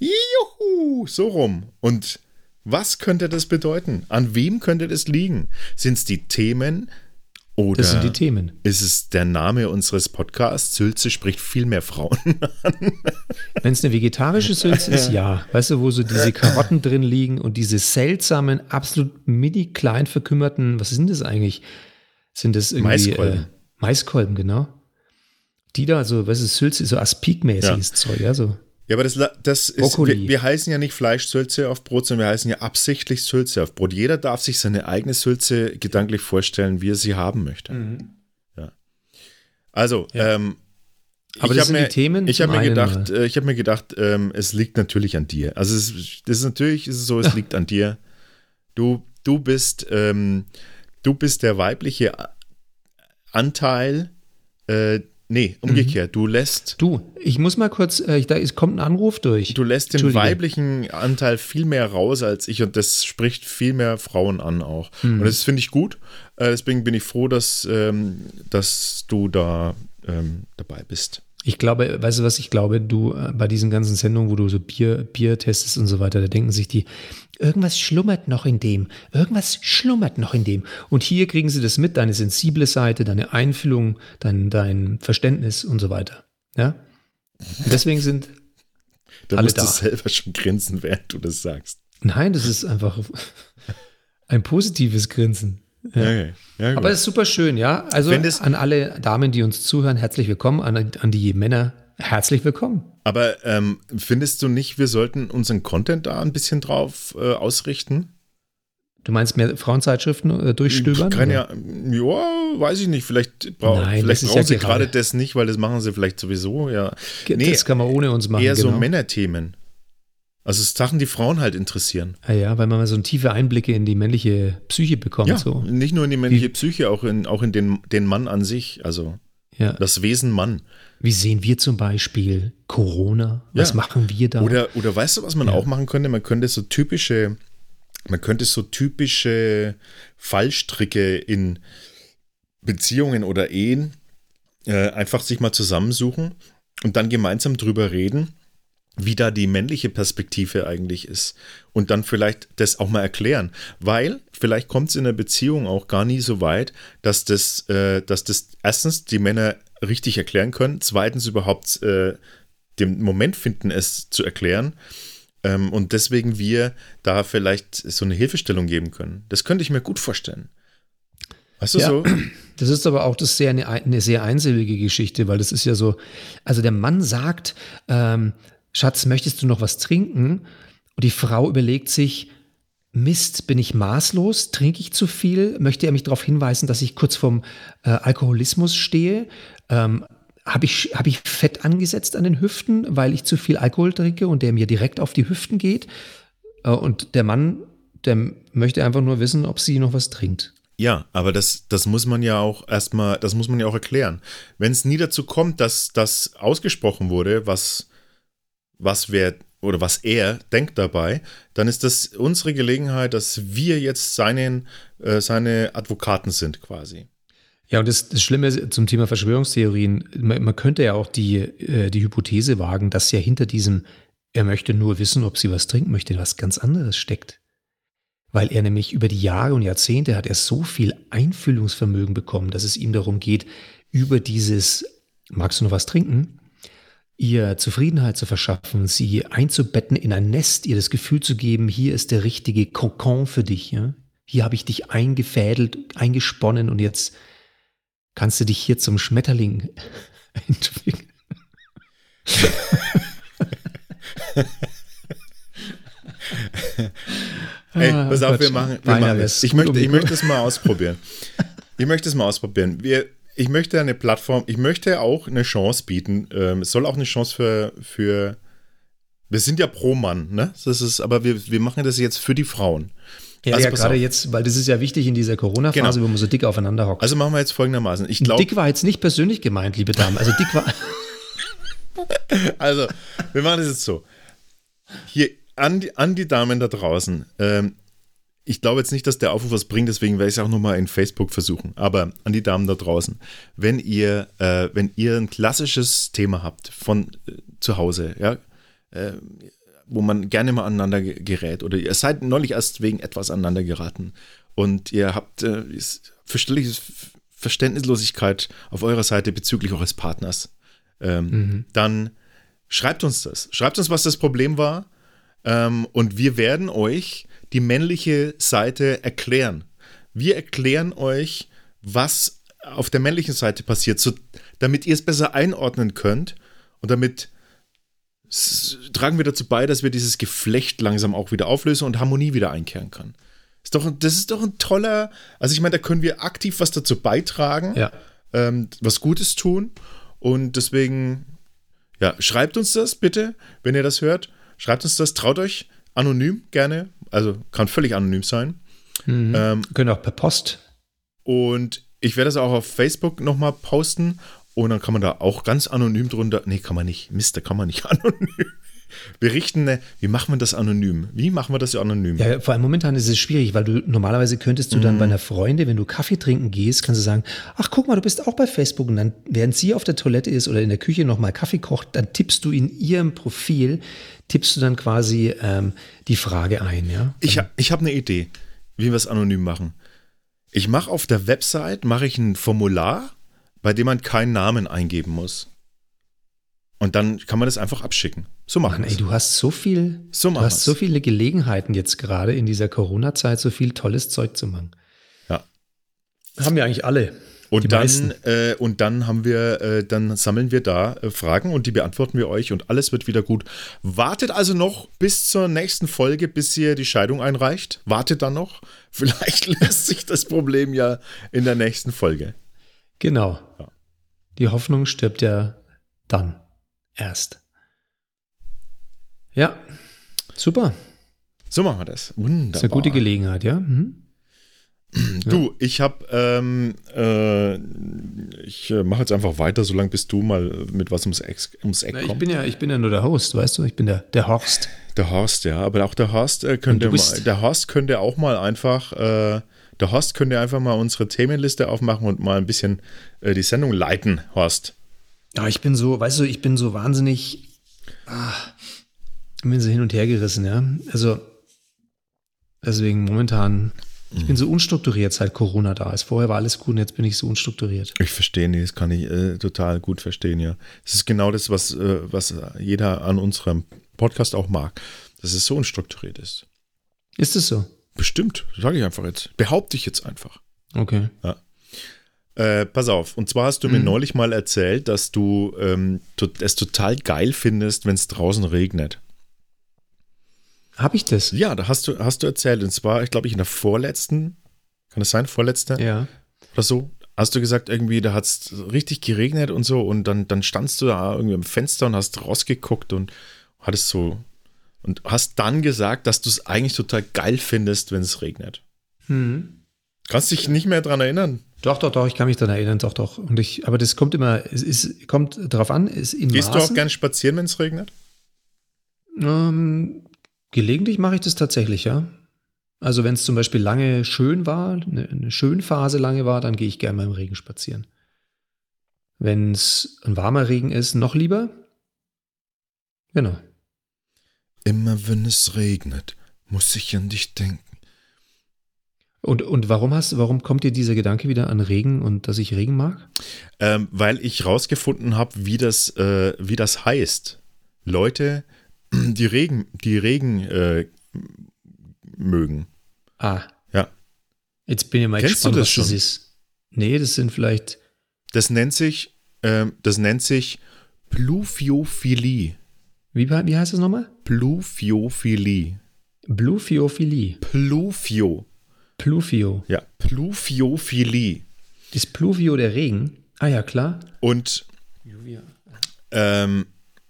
juhu, so rum. Und was könnte das bedeuten? An wem könnte das liegen? Sind es die Themen oder Das sind die Themen. ist es der Name unseres Podcasts? Sülze spricht viel mehr Frauen. Wenn es eine vegetarische Sülze ist, ja. Weißt du, wo so diese Karotten drin liegen und diese seltsamen, absolut mini klein verkümmerten, was sind das eigentlich? Sind das irgendwie Maiskolben. Äh, Maiskolben, genau. Die da, so, was ist Sülze, so Aspik-mäßiges Zeug, ja, so. Ja, aber das, das ist, Brokkoli. wir, wir heißen ja nicht Fleischsülze auf Brot, sondern wir heißen ja absichtlich Sülze auf Brot. Jeder darf sich seine eigene Sülze gedanklich vorstellen, wie er sie haben möchte. Ja. Also, ähm, Aber ich das hab sind mir, die Themen Ich habe mir gedacht, äh, ich habe mir gedacht, ähm, es liegt natürlich an dir. Also es, ist- das ist natürlich ist es so, es liegt an dir. Du, du bist, ähm, du bist der weibliche Anteil. Äh, nee, umgekehrt. Du lässt Du, ich muss mal kurz, äh, da ist, kommt ein Anruf durch. Du lässt den weiblichen Anteil viel mehr raus als ich und das spricht viel mehr Frauen an auch. Hm. Und das finde ich gut. Äh, deswegen bin ich froh, dass, ähm, dass du da ähm, dabei bist. Ich glaube, weißt du was, ich glaube, du äh, bei diesen ganzen Sendungen, wo du so Bier, Bier testest und so weiter, da denken sich die, irgendwas schlummert noch in dem, irgendwas schlummert noch in dem. Und hier kriegen sie das mit, deine sensible Seite, deine Einfühlung, dein, dein Verständnis und so weiter. Ja? Und deswegen sind, Da Alle musst da. du selber schon grinsen, während du das sagst. nein, das ist einfach ein positives Grinsen. Ja. Okay. Ja. Aber es ist super schön, ja. Also an alle Damen, die uns zuhören, herzlich willkommen. An, an die Männer, herzlich willkommen. Aber ähm, findest du nicht, wir sollten unseren Content da ein bisschen drauf äh, ausrichten? Du meinst mehr Frauenzeitschriften äh, durchstöbern? Kann ja, ja, weiß ich nicht, vielleicht, brau Nein, vielleicht brauchen ja sie gerade- das nicht, weil das machen sie vielleicht sowieso, ja. Nee, das kann man ohne uns machen. eher so genau. Männerthemen. Also es Sachen, die Frauen halt interessieren. Ah ja, weil man mal so tiefe Einblicke in die männliche Psyche bekommt. Ja, So. nicht nur in die männliche Psyche, auch in, auch in den, den Mann an sich, also Ja. das Wesen Mann. Wie sehen wir zum Beispiel Corona? Was Ja. machen wir da? Oder, oder weißt du, was man auch machen könnte? Man könnte so typische, man könnte so typische Fallstricke in Beziehungen oder Ehen äh, einfach sich mal zusammensuchen und dann gemeinsam drüber reden, wie da die männliche Perspektive eigentlich ist. Und dann vielleicht das auch mal erklären. Weil vielleicht kommt es in der Beziehung auch gar nie so weit, dass das, äh, dass das erstens die Männer richtig erklären können, zweitens überhaupt äh, den Moment finden, es zu erklären. Ähm, und deswegen wir da vielleicht so eine Hilfestellung geben können. Das könnte ich mir gut vorstellen. Weißt du Ja. so? Das ist aber auch das sehr, eine, eine sehr einsilbige Geschichte, weil das ist ja so, also der Mann sagt, ähm, Schatz, möchtest du noch was trinken? Und die Frau überlegt sich, Mist, bin ich maßlos? Trinke ich zu viel? Möchte er mich darauf hinweisen, dass ich kurz vorm äh, Alkoholismus stehe? Ähm, Habe ich, hab ich Fett angesetzt an den Hüften, weil ich zu viel Alkohol trinke und der mir direkt auf die Hüften geht? Äh, und der Mann, der möchte einfach nur wissen, ob sie noch was trinkt. Ja, aber das, das muss man ja auch erstmal, das muss man ja auch erklären. Wenn es nie dazu kommt, dass das ausgesprochen wurde, was, was wer oder was er denkt dabei, dann ist das unsere Gelegenheit, dass wir jetzt seinen, äh, seine Advokaten sind quasi. Ja, und das, das Schlimme zum Thema Verschwörungstheorien, man, man könnte ja auch die, äh, die Hypothese wagen, dass ja hinter diesem, er möchte nur wissen, ob sie was trinken möchte, was ganz anderes steckt. Weil er nämlich über die Jahre und Jahrzehnte hat er so viel Einfühlungsvermögen bekommen, dass es ihm darum geht, über dieses, magst du noch was trinken? Ihr Zufriedenheit zu verschaffen, sie einzubetten in ein Nest, ihr das Gefühl zu geben, hier ist der richtige Kokon für dich. Ja? Hier habe ich dich eingefädelt, eingesponnen und jetzt kannst du dich hier zum Schmetterling entwickeln. Ey, Ah, pass auf, wir machen, wir machen das. Ich möchte, ich möchte es mal ausprobieren. Ich möchte es mal ausprobieren. Wir, ich möchte eine Plattform, ich möchte auch eine Chance bieten. Ähm, es soll auch eine Chance für, für wir sind ja pro Mann, ne? Das ist, aber wir, wir machen das jetzt für die Frauen. Ja, Also ja gerade auf. jetzt, weil das ist ja wichtig in dieser Corona-Phase, Genau. wo man so dick aufeinander hockt. Also machen wir jetzt folgendermaßen. Ich glaube, dick war jetzt nicht persönlich gemeint, liebe Damen. Also dick war. Also, wir machen das jetzt so. Hier an die, an die Damen da draußen. Ähm, ich glaube jetzt nicht, dass der Aufruf was bringt, deswegen werde ich es auch nochmal in Facebook versuchen. Aber an die Damen da draußen, wenn ihr, äh, wenn ihr ein klassisches Thema habt von äh, zu Hause, ja, äh, wo man gerne mal aneinander ge- gerät oder ihr seid neulich erst wegen etwas aneinander geraten und ihr habt äh, Verständnislosigkeit auf eurer Seite bezüglich eures Partners, ähm, dann schreibt uns das. Schreibt uns, was das Problem war. Ähm, und wir werden euch die männliche Seite erklären. Wir erklären euch, was auf der männlichen Seite passiert, so, damit ihr es besser einordnen könnt und damit tragen wir dazu bei, dass wir dieses Geflecht langsam auch wieder auflösen und Harmonie wieder einkehren kann. Ist doch, das ist doch ein toller, also ich meine, da können wir aktiv was dazu beitragen Ja. ähm, was Gutes tun. Und deswegen, ja, schreibt uns das bitte, wenn ihr das hört. Schreibt uns das, traut euch anonym gerne. Also kann völlig anonym sein. Mhm. Ähm, Können auch per Post. und ich werde das auch auf Facebook nochmal posten. Und dann kann man da auch ganz anonym drunter. Nee, kann man nicht. Mist, da kann man nicht anonym. Wir richten eine, wie machen wir das anonym? Wie machen wir das anonym? Ja, vor allem momentan ist es schwierig, weil du normalerweise könntest du dann Mhm. bei einer Freundin, wenn du Kaffee trinken gehst, kannst du sagen, ach guck mal, du bist auch bei Facebook und dann, während sie auf der Toilette ist oder in der Küche nochmal Kaffee kocht, dann tippst du in ihrem Profil, tippst du dann quasi ähm, die Frage ein, ja? Ich, ha- ich habe eine Idee, wie wir es anonym machen. Ich mache auf der Website mache ich ein Formular, bei dem man keinen Namen eingeben muss. Und dann kann man das einfach abschicken. So machen Mann, ey, du hast so viel, So du machen hast wir's. so viele Gelegenheiten jetzt gerade in dieser Corona-Zeit, so viel tolles Zeug zu machen. Ja. Haben wir eigentlich alle. Und dann, äh, und dann haben wir, äh, dann sammeln wir da äh, Fragen und die beantworten wir euch und alles wird wieder gut. Wartet also noch bis zur nächsten Folge, bis ihr die Scheidung einreicht. Wartet dann noch. Vielleicht löst sich das Problem ja in der nächsten Folge. Genau. Ja. Die Hoffnung stirbt ja dann erst. Ja, super. So machen wir das. Wunderbar. Das ist eine gute Gelegenheit, ja. Mhm. Du, ich habe, ähm, äh, ich äh, mache jetzt einfach weiter, solange bis du mal mit was ums Eck, ums Eck kommst. Ich bin ja, ich bin ja nur der Host, weißt du? Ich bin der, der Horst. Der Horst, ja, aber auch der Horst äh, könnte, mal, der Horst könnte auch mal einfach, äh, der Horst könnte einfach mal unsere Themenliste aufmachen und mal ein bisschen äh, die Sendung leiten, Horst. Ja, ich bin so, weißt du, ich bin so wahnsinnig, ah, ich bin so hin und her gerissen, ja. Also deswegen momentan ich bin so unstrukturiert, seit Corona da ist. Vorher war alles gut und jetzt bin ich so unstrukturiert. Ich verstehe, nee, das kann ich äh, total gut verstehen, ja. Es ist genau das, was, äh, was jeder an unserem Podcast auch mag, dass es so unstrukturiert ist. Ist es so? Bestimmt, sage ich einfach jetzt. Behaupte ich jetzt einfach. Okay. Ja. Äh, pass auf, und zwar hast du mir mhm. neulich mal erzählt, dass du ähm, es total geil findest, wenn es draußen regnet. Habe ich das? Ja, da hast du, hast du erzählt. Und zwar, ich glaube, ich in der vorletzten, kann das sein, vorletzte? Ja. Oder so. Hast du gesagt, irgendwie, da hat es richtig geregnet und so. Und dann, dann standst du da irgendwie am Fenster und hast rausgeguckt und hattest so. Und hast dann gesagt, dass du es eigentlich total geil findest, wenn es regnet. Hm. Kannst dich nicht mehr daran erinnern? Doch, doch, doch, ich kann mich daran erinnern, doch, doch. Und ich, aber das kommt immer, es ist, kommt drauf an, ist in Gehst Maßen. du auch gern spazieren, wenn es regnet? Ähm, Gelegentlich mache ich das tatsächlich, ja. Also wenn es zum Beispiel lange schön war, eine, eine Schönphase lange war, dann gehe ich gerne mal im Regen spazieren. Wenn es ein warmer Regen ist, noch lieber. Genau. Immer wenn es regnet, muss ich an dich denken. Und, und warum hast, warum kommt dir dieser Gedanke wieder an Regen und dass ich Regen mag? Ähm, weil ich rausgefunden habe, wie das, äh, wie das heißt. Leute, die Regen, die Regen äh, mögen. Ah. Ja. Jetzt bin ich mal Kennst gespannt, du das was schon? das ist. Nee, das sind vielleicht. Das nennt sich, äh, das nennt sich Pluviophilie. Wie, wie heißt das nochmal? Pluviophilie. Bluviophilie. Pluvio. Pluvio. Ja, Pluviophilie. Das Pluvio der Regen. Ah ja, klar. Und, ähm,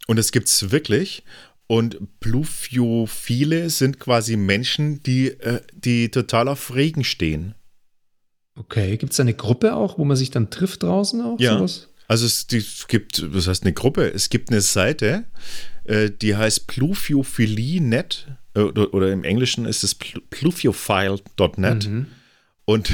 und es gibt es wirklich. Und Pluviophile sind quasi Menschen, die, äh, die total auf Regen stehen. Okay, gibt es eine Gruppe auch, wo man sich dann trifft draußen auch? Ja. Sowas? Also es, gibt, was heißt eine Gruppe? Es gibt eine Seite, äh, die heißt pluviophilie.net äh, oder, oder, im Englischen ist es pluviophile.net. Mhm. Und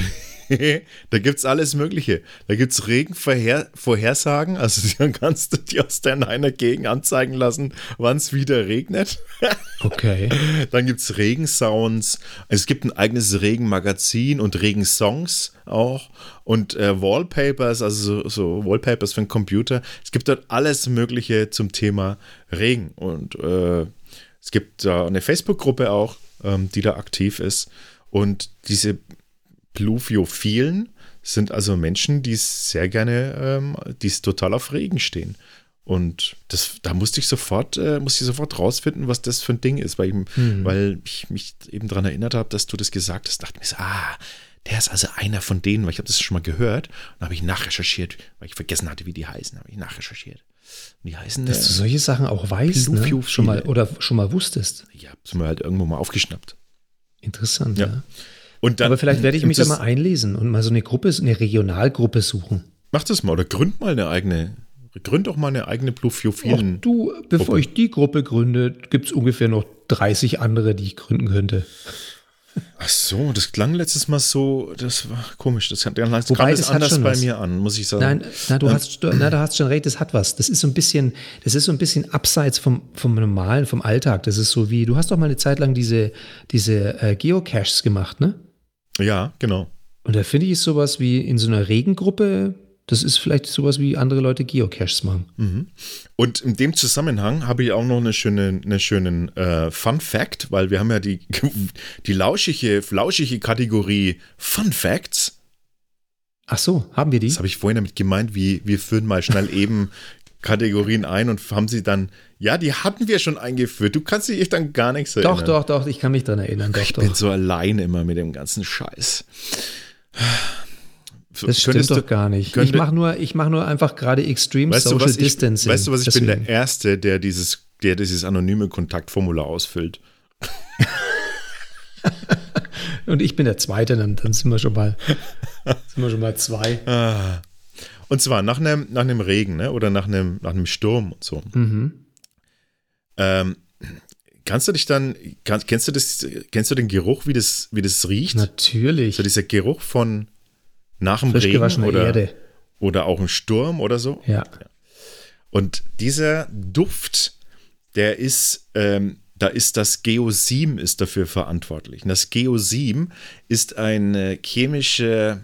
da gibt es alles Mögliche. Da gibt es Regenvorhersagen, also dann kannst du dir aus deiner Gegend anzeigen lassen, wann es wieder regnet. Okay. Dann gibt es Regensounds. Es gibt ein eigenes Regenmagazin und Regensongs auch. Und äh, Wallpapers, also so, so, Wallpapers für den Computer. Es gibt dort alles Mögliche zum Thema Regen. Und äh, es gibt da eine Facebook-Gruppe auch, ähm, die da aktiv ist. Und diese Pluviophilen sind also Menschen, die sehr gerne, ähm, die total auf Regen stehen. Und das, da musste ich sofort, äh, musste ich sofort rausfinden, was das für ein Ding ist, weil ich, mhm. weil ich mich eben daran erinnert habe, dass du das gesagt hast. Dachte mir so, ah, der ist also einer von denen, weil ich habe das schon mal gehört. Und habe ich nachrecherchiert, weil ich vergessen hatte, wie die heißen, habe ich nachrecherchiert. Die heißen. Dass äh, du solche Sachen auch weißt, ne? schon mal oder schon mal wusstest. Ja, das haben wir halt irgendwo mal aufgeschnappt. Interessant, ja. ja. Und dann, Aber vielleicht werde ich mich da mal einlesen und mal so eine Gruppe, eine Regionalgruppe suchen. Mach das mal oder gründ mal eine eigene, gründ doch mal eine eigene Pluviophilen. Ach du, bevor Gruppe. ich die Gruppe gründe, gibt es ungefähr noch 30 andere, die ich gründen könnte. Ach so, das klang letztes Mal so, das war komisch. Das, das kam Wobei, das anders bei was. mir an, muss ich sagen. Nein, na, du, ähm, hast, na, du hast schon recht, das hat was. Das ist so ein bisschen, das ist so ein bisschen abseits vom, vom Normalen, vom Alltag. Das ist so wie, du hast doch mal eine Zeit lang diese, diese äh, Geocaches gemacht, ne? Ja, genau. Und da finde ich es sowas wie in so einer Regengruppe, das ist vielleicht sowas wie andere Leute Geocaches machen. Mhm. Und in dem Zusammenhang habe ich auch noch eine schöne, eine schönen äh, Fun Fact, weil wir haben ja die, die lauschige, flauschige Kategorie Fun Facts. Ach so, haben wir die? Das habe ich vorhin damit gemeint, wie wir führen mal schnell eben Kategorien ein und haben sie dann, ja, die hatten wir schon eingeführt. Du kannst dich dann gar nichts erinnern. Doch, doch, doch, ich kann mich daran erinnern. Doch, ich doch. bin so allein immer mit dem ganzen Scheiß. Das stimmt doch gar nicht. Ich mache nur, ich mach nur einfach gerade Extreme weißt Social du, Distancing. Ich, weißt du, was ich Deswegen. bin der Erste, der dieses, der dieses anonyme Kontaktformular ausfüllt. Und ich bin der Zweite, dann, dann sind wir schon mal, sind wir schon mal zwei. Ah. Und zwar nach einem, nach einem Regen ne? oder nach einem, nach einem Sturm und so. Mhm. Ähm, kannst du dich dann, kann, kennst du das, kennst du den Geruch, wie das, wie das riecht? Natürlich. So dieser Geruch von nach dem Frisch Regen oder, Erde. oder auch ein Sturm oder so. Ja. Und dieser Duft, der ist, ähm, da ist das Geosim ist dafür verantwortlich. Und das Geosim ist eine chemische,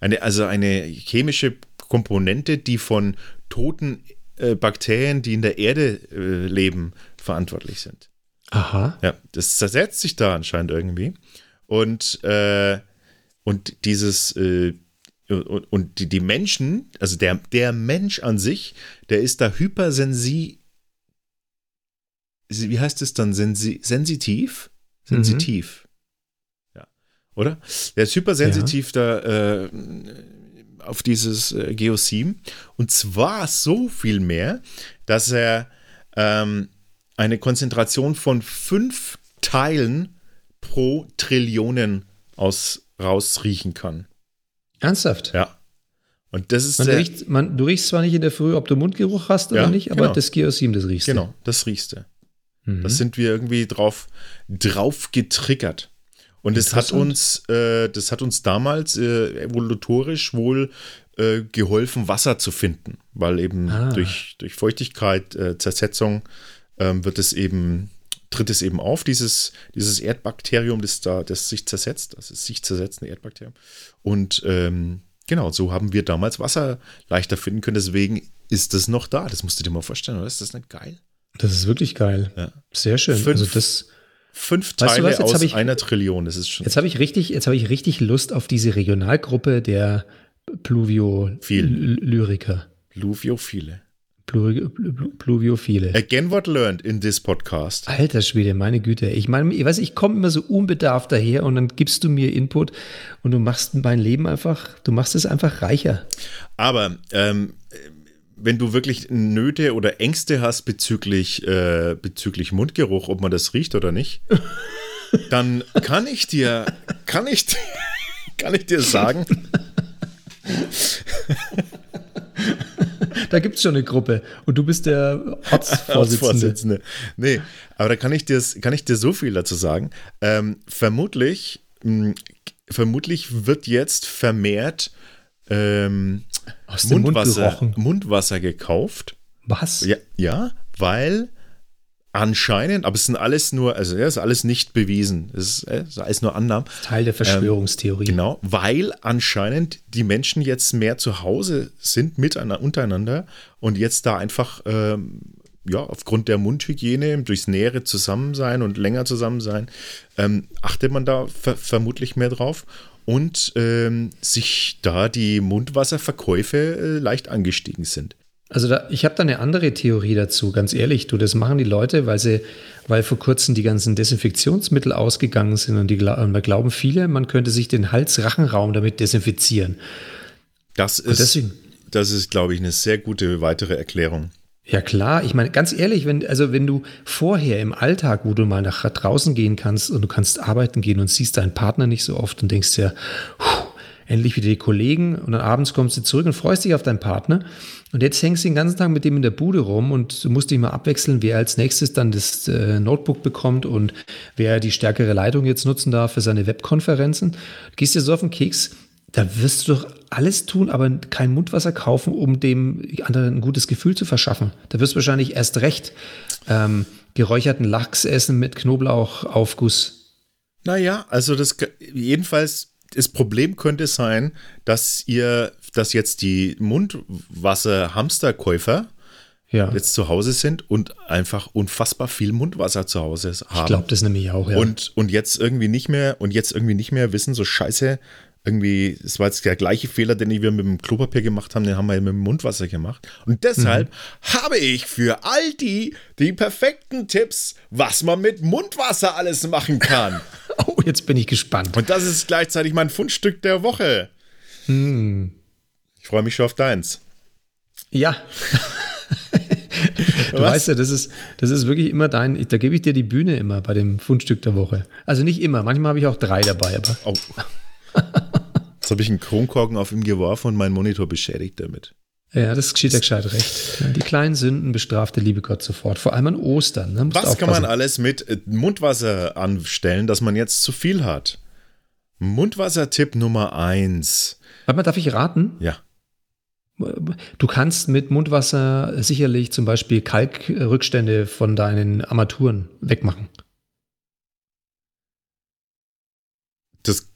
eine, also eine chemische Komponente, die von toten äh, Bakterien, die in der Erde äh, leben, verantwortlich sind. Aha. Ja, das zersetzt sich da anscheinend irgendwie. Und, äh, und dieses, äh, und, und die, die Menschen, also der, der Mensch an sich, der ist da hypersensi. Wie heißt es dann? Sensi, sensitiv? Sensitiv. Ja. Oder? Der ist hypersensitiv da äh, auf dieses äh, Geosim. Und zwar so viel mehr, dass er ähm, eine Konzentration von fünf Teilen pro Trillionen aus, rausriechen kann. Ernsthaft? Ja. Und das ist Man riecht, man, du riechst zwar nicht in der Früh, ob du Mundgeruch hast oder Ja, nicht, aber genau. das Geosim, das riechst genau, das riechst du. du. Mhm. Das sind wir irgendwie drauf, drauf getriggert. Und das hat uns, äh, das hat uns damals äh, evolutorisch wohl äh, geholfen, Wasser zu finden, weil eben Ah. durch, durch Feuchtigkeit, äh, Zersetzung ähm, wird es eben, tritt es eben auf, dieses, dieses Erdbakterium, das da, das sich zersetzt, das ist sich zersetzende Erdbakterium. Und ähm, genau, so haben wir damals Wasser leichter finden können. Deswegen ist das noch da. Das musst du dir mal vorstellen, oder? Ist das nicht geil? Das ist wirklich geil. Ja. Sehr schön. Fünf. Also das, Fünf Weißt du Teile was, jetzt aus ich- einer Trillion, das ist schon jetzt habe ich richtig, jetzt habe ich richtig Lust auf diese Regionalgruppe der Pluvio-Lyriker. Pluviophile. Plu- Plu- Pluviophile. Again what learned in this podcast. Alter Schwede, meine Güte. Ich meine, ich weiß, ich komme immer so unbedarft daher und dann gibst du mir Input und du machst mein Leben einfach, du machst es einfach reicher. Aber ähm, wenn du wirklich Nöte oder Ängste hast bezüglich, äh, bezüglich Mundgeruch, ob man das riecht oder nicht, dann kann ich dir, kann ich, kann ich dir sagen, Da gibt es schon eine Gruppe und du bist der Ortsvorsitzende. Vorsitzende. Nee, aber da kann ich dir, kann ich dir so viel dazu sagen. Ähm, vermutlich, mh, vermutlich wird jetzt vermehrt ähm, Aus dem Mund Mundwasser, gerochen. Mundwasser gekauft. Was? Ja, ja, weil anscheinend, aber es sind alles nur, also ja, ist alles nicht bewiesen. Es ist, äh, ist alles nur Annahmen. Teil der Verschwörungstheorie. Genau, weil anscheinend die Menschen jetzt mehr zu Hause sind miteinander, untereinander und jetzt da einfach ähm, ja aufgrund der Mundhygiene durchs nähere Zusammensein und länger Zusammensein ähm, achtet man da ver vermutlich mehr drauf und ähm, sich da die Mundwasserverkäufe äh, leicht angestiegen sind. Also da, ich habe da eine andere Theorie dazu, ganz ehrlich. Du, das machen die Leute, weil sie, weil vor kurzem die ganzen Desinfektionsmittel ausgegangen sind und die und da glauben viele, man könnte sich den Hals-Rachenraum damit desinfizieren. Das ist, deswegen- das ist, glaube ich, eine sehr gute weitere Erklärung. Ja klar, ich meine, ganz ehrlich, wenn, also wenn du vorher im Alltag, wo du mal nach draußen gehen kannst und du kannst arbeiten gehen und siehst deinen Partner nicht so oft und denkst dir, puh, endlich wieder die Kollegen und dann abends kommst du zurück und freust dich auf deinen Partner und jetzt hängst du den ganzen Tag mit dem in der Bude rum und du musst dich mal abwechseln, wer als nächstes dann das äh, Notebook bekommt und wer die stärkere Leitung jetzt nutzen darf für seine Webkonferenzen. Du gehst dir so auf den Keks, da wirst du doch alles tun, aber kein Mundwasser kaufen, um dem anderen ein gutes Gefühl zu verschaffen. Da wirst du wahrscheinlich erst recht ähm, geräucherten Lachs essen mit Knoblauchaufguss. Naja, also das jedenfalls das Problem könnte sein, dass ihr, dass jetzt die Mundwasser-Hamsterkäufer Ja, jetzt zu Hause sind und einfach unfassbar viel Mundwasser zu Hause haben. ich glaube das nämlich auch, ja. und, und jetzt irgendwie nicht mehr und jetzt irgendwie nicht mehr wissen, so scheiße, irgendwie, es war jetzt der gleiche Fehler, den wir mit dem Klopapier gemacht haben, den haben wir mit dem Mundwasser gemacht. Und deshalb mhm. habe ich für all die die perfekten Tipps, was man mit Mundwasser alles machen kann. oh, jetzt bin ich gespannt. Und das ist gleichzeitig mein Fundstück der Woche. Hm. Ich freue mich schon auf deins. Ja. du Was? weißt ja, das ist, das ist wirklich immer dein, da gebe ich dir die Bühne immer bei dem Fundstück der Woche. Also nicht immer, manchmal habe ich auch drei dabei, aber. Oh. Jetzt habe ich einen Kronkorken auf ihm geworfen und meinen Monitor beschädigt damit. Ja, das geschieht ja gescheit recht. Die kleinen Sünden bestraft der liebe Gott sofort, vor allem an Ostern. Ne? Was kann man alles mit äh, Mundwasser anstellen, dass man jetzt zu viel hat? Mundwasser-Tipp Nummer eins. Warte mal, darf ich raten? Ja. Du kannst mit Mundwasser sicherlich zum Beispiel Kalkrückstände von deinen Armaturen wegmachen. Das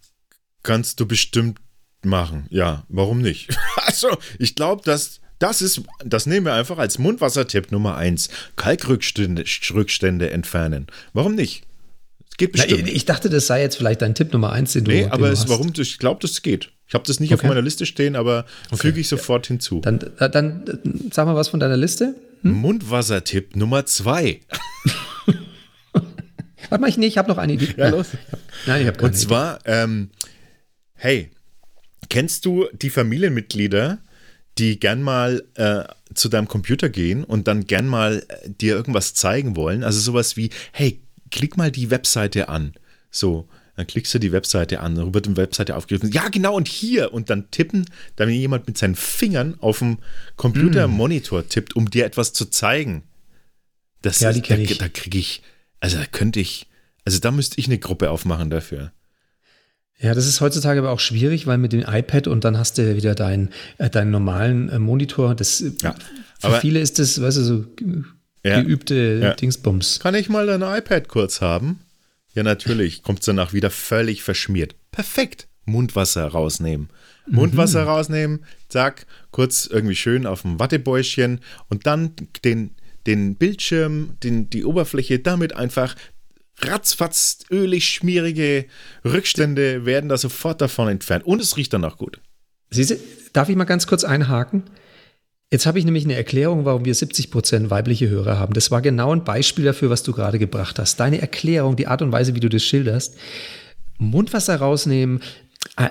kannst du bestimmt machen. Ja, warum nicht? also, ich glaube, dass das ist, das nehmen wir einfach als Mundwassertipp Nummer eins. Kalkrückstände Rückstände entfernen. Warum nicht? Es geht bestimmt. Na, ich dachte, das sei jetzt vielleicht dein Tipp Nummer eins, den du. Nee, aber du es, warum? Ich glaube, das geht. Ich habe das nicht okay. auf meiner Liste stehen, aber okay. füge ich sofort hinzu. Dann, dann, dann sag mal was von deiner Liste. Hm? Mundwassertipp Nummer zwei. Warte mal, ich, nee, ich habe noch eine Idee. Ja, los. Nein, ich habe keine Und zwar, ähm, hey, kennst du die Familienmitglieder, die gern mal äh, zu deinem Computer gehen und dann gern mal äh, dir irgendwas zeigen wollen? Also sowas wie, hey, klick mal die Webseite an. So, dann klickst du die Webseite an, dann wird die Webseite aufgerufen. Ja, genau, und hier. Und dann tippen, dann jemand mit seinen Fingern auf dem Computermonitor tippt, um dir etwas zu zeigen. Das ja, die kenne ich. Da, da kriege ich, also da könnte ich, also da müsste ich eine Gruppe aufmachen dafür. Ja, das ist heutzutage aber auch schwierig, weil mit dem iPad und dann hast du wieder deinen, äh, deinen normalen äh, Monitor. Das, äh, ja, für viele ist das, weißt du, so geübte ja, Dingsbums. Kann ich mal dein iPad kurz haben? Ja, natürlich. Kommt es danach wieder völlig verschmiert. Perfekt. Mundwasser rausnehmen. Mhm. Mundwasser rausnehmen, zack, kurz irgendwie schön auf dem Wattebäuschen und dann den, den Bildschirm, den, die Oberfläche damit einfach ratzfatz ölig schmierige Rückstände werden da sofort davon entfernt. Und es riecht dann auch gut. Siehst du, darf ich mal ganz kurz einhaken? Jetzt habe ich nämlich eine Erklärung, warum wir 70 Prozent weibliche Hörer haben. Das war genau ein Beispiel dafür, was du gerade gebracht hast. Deine Erklärung, die Art und Weise, wie du das schilderst. Mundwasser rausnehmen,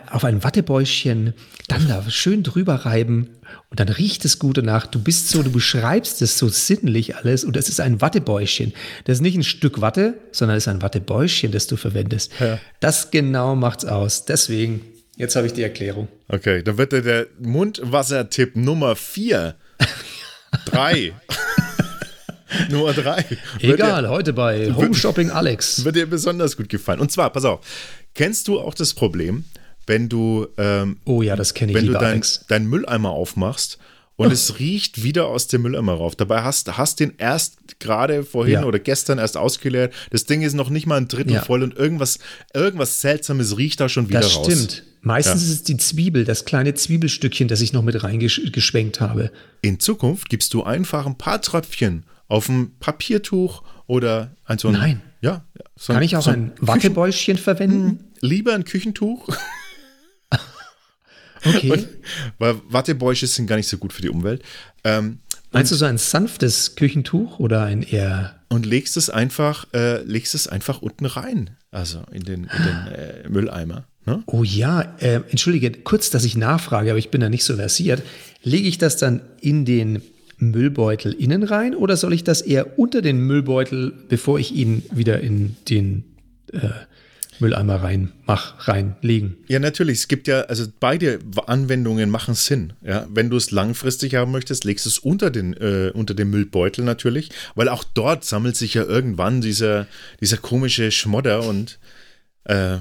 auf ein Wattebäuschen, dann da schön drüber reiben und dann riecht es gut danach. Du bist so, du beschreibst es so sinnlich alles und es ist ein Wattebäuschen. Das ist nicht ein Stück Watte, sondern es ist ein Wattebäuschen, das du verwendest. Ja. Das genau macht's aus. Deswegen Jetzt habe ich die Erklärung. Okay, dann wird der Mundwassertipp Nummer 4. 3. Nummer 3. Egal, dir, heute bei Home Shopping Alex. Wird dir besonders gut gefallen. Und zwar, pass auf, kennst du auch das Problem, wenn du, ähm, oh ja, das kenne ich, wenn du dein, deinen Mülleimer aufmachst und es riecht wieder aus dem Mülleimer rauf. Dabei hast hast den erst gerade vorhin ja. oder gestern erst ausgeleert. Das Ding ist noch nicht mal ein Drittel ja. voll und irgendwas, irgendwas Seltsames riecht da schon wieder das raus. Das stimmt. Meistens ja. ist es die Zwiebel, das kleine Zwiebelstückchen, das ich noch mit reingeschwenkt habe. In Zukunft gibst du einfach ein paar Tröpfchen auf ein Papiertuch oder ein so ein, Nein. Ja. So Kann ich auch so ein Wattebäuschen verwenden? Hm, lieber ein Küchentuch. Okay. Und, weil Wattebäusche sind gar nicht so gut für die Umwelt. Ähm, Meinst du so ein sanftes Küchentuch oder ein eher. Und legst es einfach, äh, legst es einfach unten rein. Also in den, in den äh, Mülleimer. Ne? Oh ja, äh, entschuldige, kurz, dass ich nachfrage, aber ich bin da nicht so versiert. Lege ich das dann in den Müllbeutel innen rein oder soll ich das eher unter den Müllbeutel, bevor ich ihn wieder in den äh, Mülleimer rein, mach, reinlegen. Ja, natürlich. Es gibt ja, also beide Anwendungen machen Sinn. Ja, wenn du es langfristig haben möchtest, legst du es unter den, äh, unter den Müllbeutel natürlich, weil auch dort sammelt sich ja irgendwann dieser, dieser komische Schmodder und äh,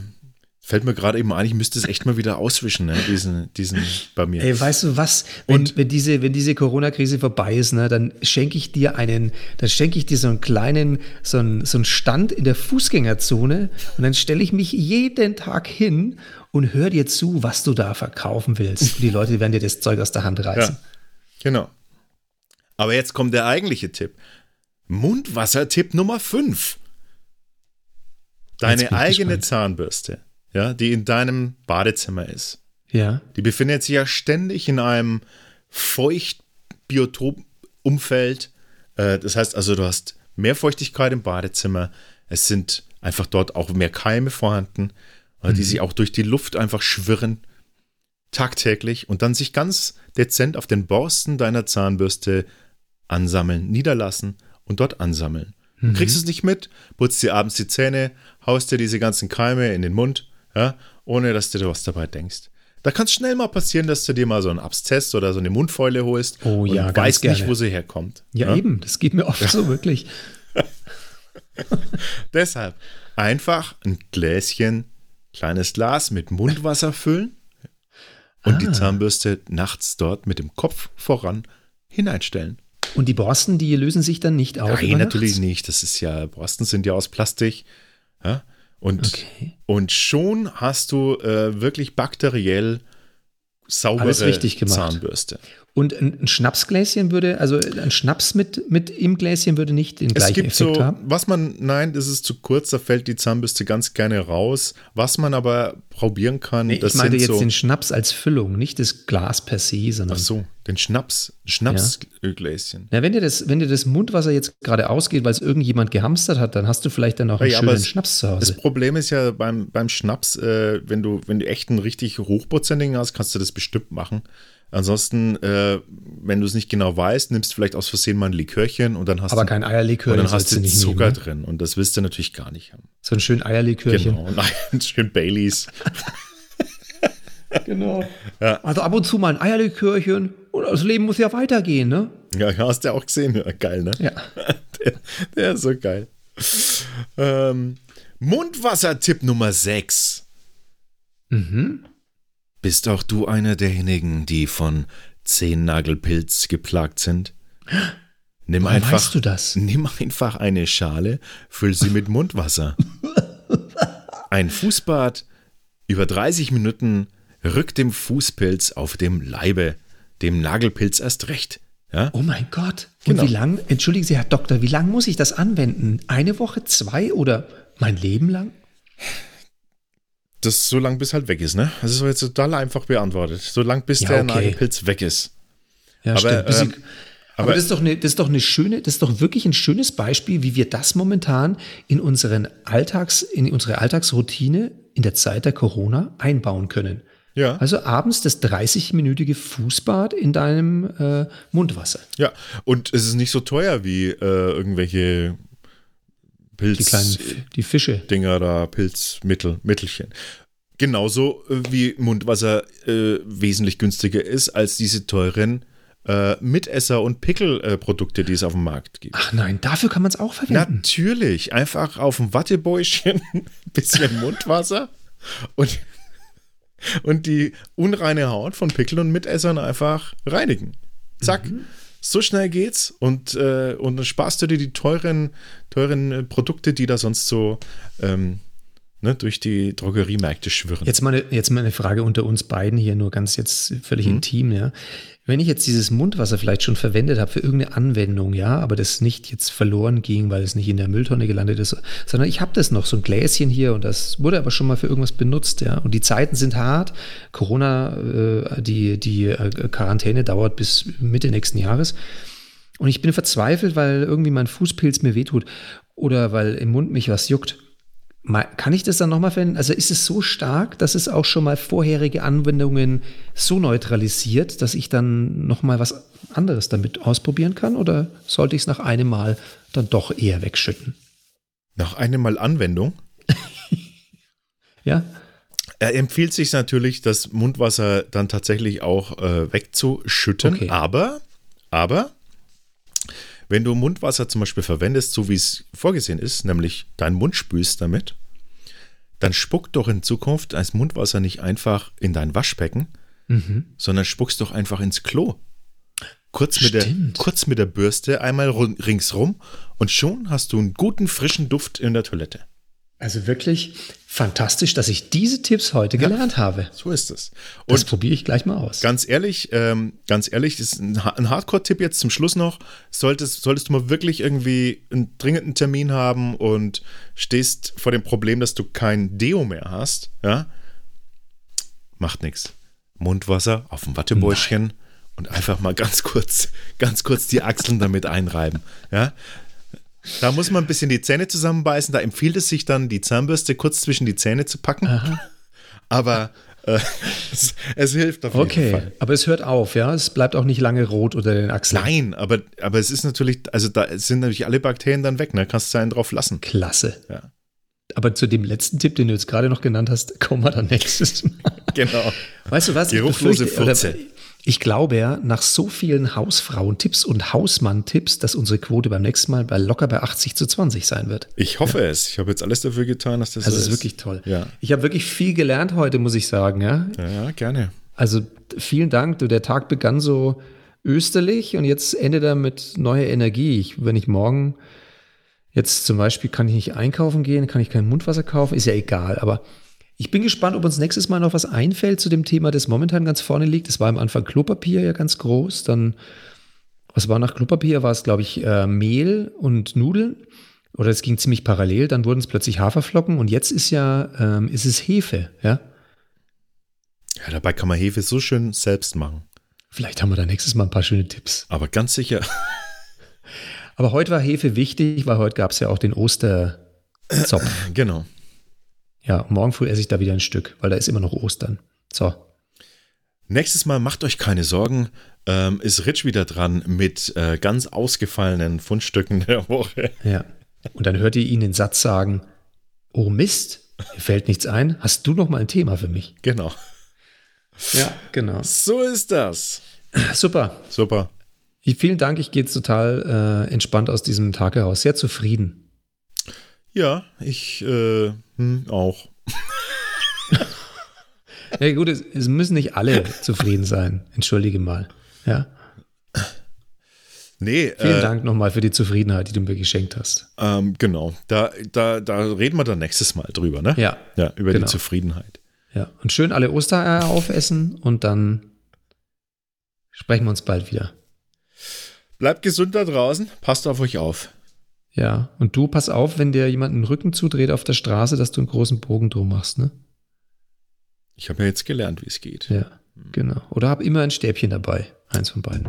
Fällt mir gerade eben ein, ich müsste es echt mal wieder auswischen, ne? diesen, diesen bei mir. Ey, weißt du was? Wenn, und, wenn diese, wenn diese Corona-Krise vorbei ist, ne, dann schenke ich dir einen, dann schenke ich dir so einen kleinen, so einen, so einen Stand in der Fußgängerzone und dann stelle ich mich jeden Tag hin und höre dir zu, was du da verkaufen willst. Und die Leute werden dir das Zeug aus der Hand reißen. Ja, genau. Aber jetzt kommt der eigentliche Tipp. Mundwassertipp Nummer 5. Deine eigene gespannt. Zahnbürste ja, die in deinem Badezimmer ist, Ja. die befindet sich ja ständig in einem Feuchtbiotop-Umfeld. Äh, das heißt also, du hast mehr Feuchtigkeit im Badezimmer. Es sind einfach dort auch mehr Keime vorhanden, äh, die sich auch durch die Luft einfach schwirren. Tagtäglich und dann sich ganz dezent auf den Borsten deiner Zahnbürste ansammeln, niederlassen und dort ansammeln. Du kriegst es nicht mit, putzt dir abends die Zähne, haust dir diese ganzen Keime in den Mund, ja, ohne dass du dir was dabei denkst. Da kann es schnell mal passieren, dass du dir mal so einen Abszess oder so eine Mundfäule holst Oh ja, und ganz weißt nicht, gerne. wo sie herkommt. Ja, eben, das geht mir oft so wirklich. Deshalb einfach ein Gläschen, kleines Glas mit Mundwasser füllen und Ah. die Zahnbürste nachts dort mit dem Kopf voran hineinstellen. Und die Borsten, die lösen sich dann nicht auf. Nein, natürlich nachts? nicht. Das ist ja, Borsten sind ja aus Plastik. Ja? Und, Okay. und schon hast du äh, wirklich bakteriell saubere. Zahnbürste. Und ein, ein Schnapsgläschen würde, also ein Schnaps mit, mit im Gläschen würde nicht den Es gleichen gibt Effekt so, haben. was man, nein, das ist zu kurz, da fällt die Zahnbürste ganz gerne raus. Was man aber probieren kann, Nee, das ich meinte jetzt so, den Schnaps als Füllung, nicht das Glas per se, sondern. ach so, den Schnaps, Schnapsgläschen. Na, wenn dir das, wenn dir das Mundwasser jetzt gerade ausgeht, weil es irgendjemand gehamstert hat, dann hast du vielleicht dann auch einen Ja, schönen es- Schnaps zu Das Hause. Problem ist ja beim, beim Schnaps, äh, wenn du, wenn du echt einen richtig hochprozentigen hast, kannst du das bestimmt machen. Ansonsten, äh, wenn du es nicht genau weißt, nimmst du vielleicht aus Versehen mal ein Likörchen und dann hast Aber du, kein Eierlikör, und dann hast du nicht Zucker nehmen. ne? drin und das willst du natürlich gar nicht haben. So ein schön Eierlikörchen. Genau, nein, schön Baileys. Genau. Also ab und zu mal ein Eierlikörchen und das Leben muss ja weitergehen, ne? Ja, hast du auch gesehen. Ja, geil, ne? Ja. Der, der ist so geil. Ähm, Mundwassertipp Nummer 6. Mhm. Bist auch du einer derjenigen, die von Zehennagelpilz geplagt sind? Nimm Woher einfach, weißt du das? nimm einfach eine Schale, füll sie mit Mundwasser. Ein Fußbad über 30 Minuten rückt dem Fußpilz auf dem Leibe, dem Nagelpilz erst recht. Ja? Oh mein Gott. Und Genau. wie lang, entschuldigen Sie, Herr Doktor, wie lang muss ich das anwenden? Eine Woche, zwei oder mein Leben lang? Das so lang bis halt weg ist, ne? Das ist jetzt total einfach beantwortet. So lang bis Ja, der okay. Nagelpilz weg ist. Ja, Aber, stimmt. Ähm, aber, aber- das ist doch eine, das ist doch eine schöne, das ist doch wirklich ein schönes Beispiel, wie wir das momentan in unseren Alltags, in unsere Alltagsroutine in der Zeit der Corona einbauen können. Ja. Also abends das 30-minütige Fußbad in deinem äh, Mundwasser. Ja, und es ist nicht so teuer wie äh, irgendwelche Die kleinen, die Fische. da, Pilzmittel, Mittelchen. Genauso äh, wie Mundwasser äh, wesentlich günstiger ist als diese teuren äh, Mitesser- und Pickelprodukte, die es auf dem Markt gibt. Ach nein, dafür kann man es auch verwenden. Natürlich, einfach auf dem Wattebäuschen ein bisschen Mundwasser und, und die unreine Haut von Pickeln und Mitessern einfach reinigen. Zack. So schnell geht's und, äh, und dann sparst du dir die teuren, teuren äh, Produkte, die da sonst so ähm, ne, durch die Drogeriemärkte schwirren. Jetzt mal, eine, jetzt mal eine Frage unter uns beiden hier, nur ganz jetzt völlig Mhm. intim, ja. Wenn ich jetzt dieses Mundwasser vielleicht schon verwendet habe für irgendeine Anwendung, ja, aber das nicht jetzt verloren ging, weil es nicht in der Mülltonne gelandet ist, sondern ich habe das noch, so ein Gläschen hier und das wurde aber schon mal für irgendwas benutzt, ja. Und die Zeiten sind hart. Corona, äh, die, die äh, Quarantäne dauert bis Mitte nächsten Jahres. Und ich bin verzweifelt, weil irgendwie mein Fußpilz mir wehtut oder weil im Mund mich was juckt. Kann ich das dann nochmal verwenden? Also ist es so stark, dass es auch schon mal vorherige Anwendungen so neutralisiert, dass ich dann nochmal was anderes damit ausprobieren kann? Oder sollte ich es nach einem Mal dann doch eher wegschütten? Nach einem Mal Anwendung Ja? Er empfiehlt sich natürlich, das Mundwasser dann tatsächlich auch äh, wegzuschütten. Okay. Aber, aber, wenn du Mundwasser zum Beispiel verwendest, so wie es vorgesehen ist, nämlich deinen Mund spülst damit, dann spuck doch in Zukunft als Mundwasser nicht einfach in dein Waschbecken, sondern spuckst doch einfach ins Klo. Kurz mit, der, kurz mit der Bürste einmal ringsrum und schon hast du einen guten frischen Duft in der Toilette. Also wirklich fantastisch, dass ich diese Tipps heute gelernt habe. So ist es. Das probiere ich gleich mal aus. Ganz ehrlich, ähm, ganz ehrlich, das ist ein, ein Hardcore-Tipp jetzt zum Schluss noch. Solltest, solltest du mal wirklich irgendwie einen dringenden Termin haben und stehst vor dem Problem, dass du kein Deo mehr hast, ja, macht nichts. Mundwasser auf dem Wattebäuschen und einfach mal ganz kurz, ganz kurz die Achseln damit einreiben, ja. Da muss man ein bisschen die Zähne zusammenbeißen. Da empfiehlt es sich dann, die Zahnbürste kurz zwischen die Zähne zu packen. Aber äh, es, es hilft auf jeden Okay, Fall. aber es hört auf, ja? Es bleibt auch nicht lange rot unter den Achseln. Nein, aber, aber es ist natürlich, also da sind natürlich alle Bakterien dann weg, ne? Kannst du einen drauf lassen. Klasse. Ja. Aber zu dem letzten Tipp, den du jetzt gerade noch genannt hast, kommen wir dann nächstes Mal. Genau. Weißt du was? Geruchlose Furze. Ich glaube ja, nach so vielen Hausfrauentipps und Hausmann-Tipps, dass unsere Quote beim nächsten Mal bei locker bei 80 zu 20 sein wird. Ich hoffe es. Ich habe jetzt alles dafür getan, dass das Also so es ist wirklich toll. Ja. Ich habe wirklich viel gelernt heute, muss ich sagen. Ja? Ja, ja, gerne. Also vielen Dank. Der Tag begann so österlich und jetzt endet er mit neuer Energie. Ich, wenn ich morgen jetzt zum Beispiel kann ich nicht einkaufen gehen, kann ich kein Mundwasser kaufen, ist ja egal. Aber ich bin gespannt, ob uns nächstes Mal noch was einfällt zu dem Thema, das momentan ganz vorne liegt. Es war am Anfang Klopapier ja ganz groß. Dann, was war nach Klopapier? War es, glaube ich, äh, Mehl und Nudeln. Oder es ging ziemlich parallel. Dann wurden es plötzlich Haferflocken und jetzt ist ja, ähm, ist es Hefe, ja. Ja, dabei kann man Hefe so schön selbst machen. Vielleicht haben wir da nächstes Mal ein paar schöne Tipps. Aber ganz sicher. Aber heute war Hefe wichtig, weil heute gab es ja auch den Osterzopf. genau. Ja, morgen früh esse ich da wieder ein Stück, weil da ist immer noch Ostern. So. Nächstes Mal macht euch keine Sorgen. Ähm, ist Rich wieder dran mit äh, ganz ausgefallenen Fundstücken der Woche. Ja. Und dann hört ihr ihn den Satz sagen: Oh Mist, mir fällt nichts ein. Hast du noch mal ein Thema für mich? Genau. Ja, genau. So ist das. Super. Super. Vielen Dank. Ich gehe jetzt total äh, entspannt aus diesem Tag heraus. Sehr zufrieden. Ja, ich äh, hm, auch. Ja, gut, es, es müssen nicht alle zufrieden sein. Entschuldige mal. Ja. Nee, Vielen äh, Dank nochmal für die Zufriedenheit, die du mir geschenkt hast. Ähm, genau. Da, da, da reden wir dann nächstes Mal drüber, ne? Ja. Ja, über Genau. die Zufriedenheit. Ja. Und schön alle Ostereier aufessen und dann sprechen wir uns bald wieder. Bleibt gesund da draußen. Passt auf euch auf. Ja. Und du pass auf, wenn dir jemand den Rücken zudreht auf der Straße, dass du einen großen Bogen drum machst, ne? Ich habe ja jetzt gelernt, wie es geht. Ja. Genau. Oder hab immer ein Stäbchen dabei. Eins von beiden.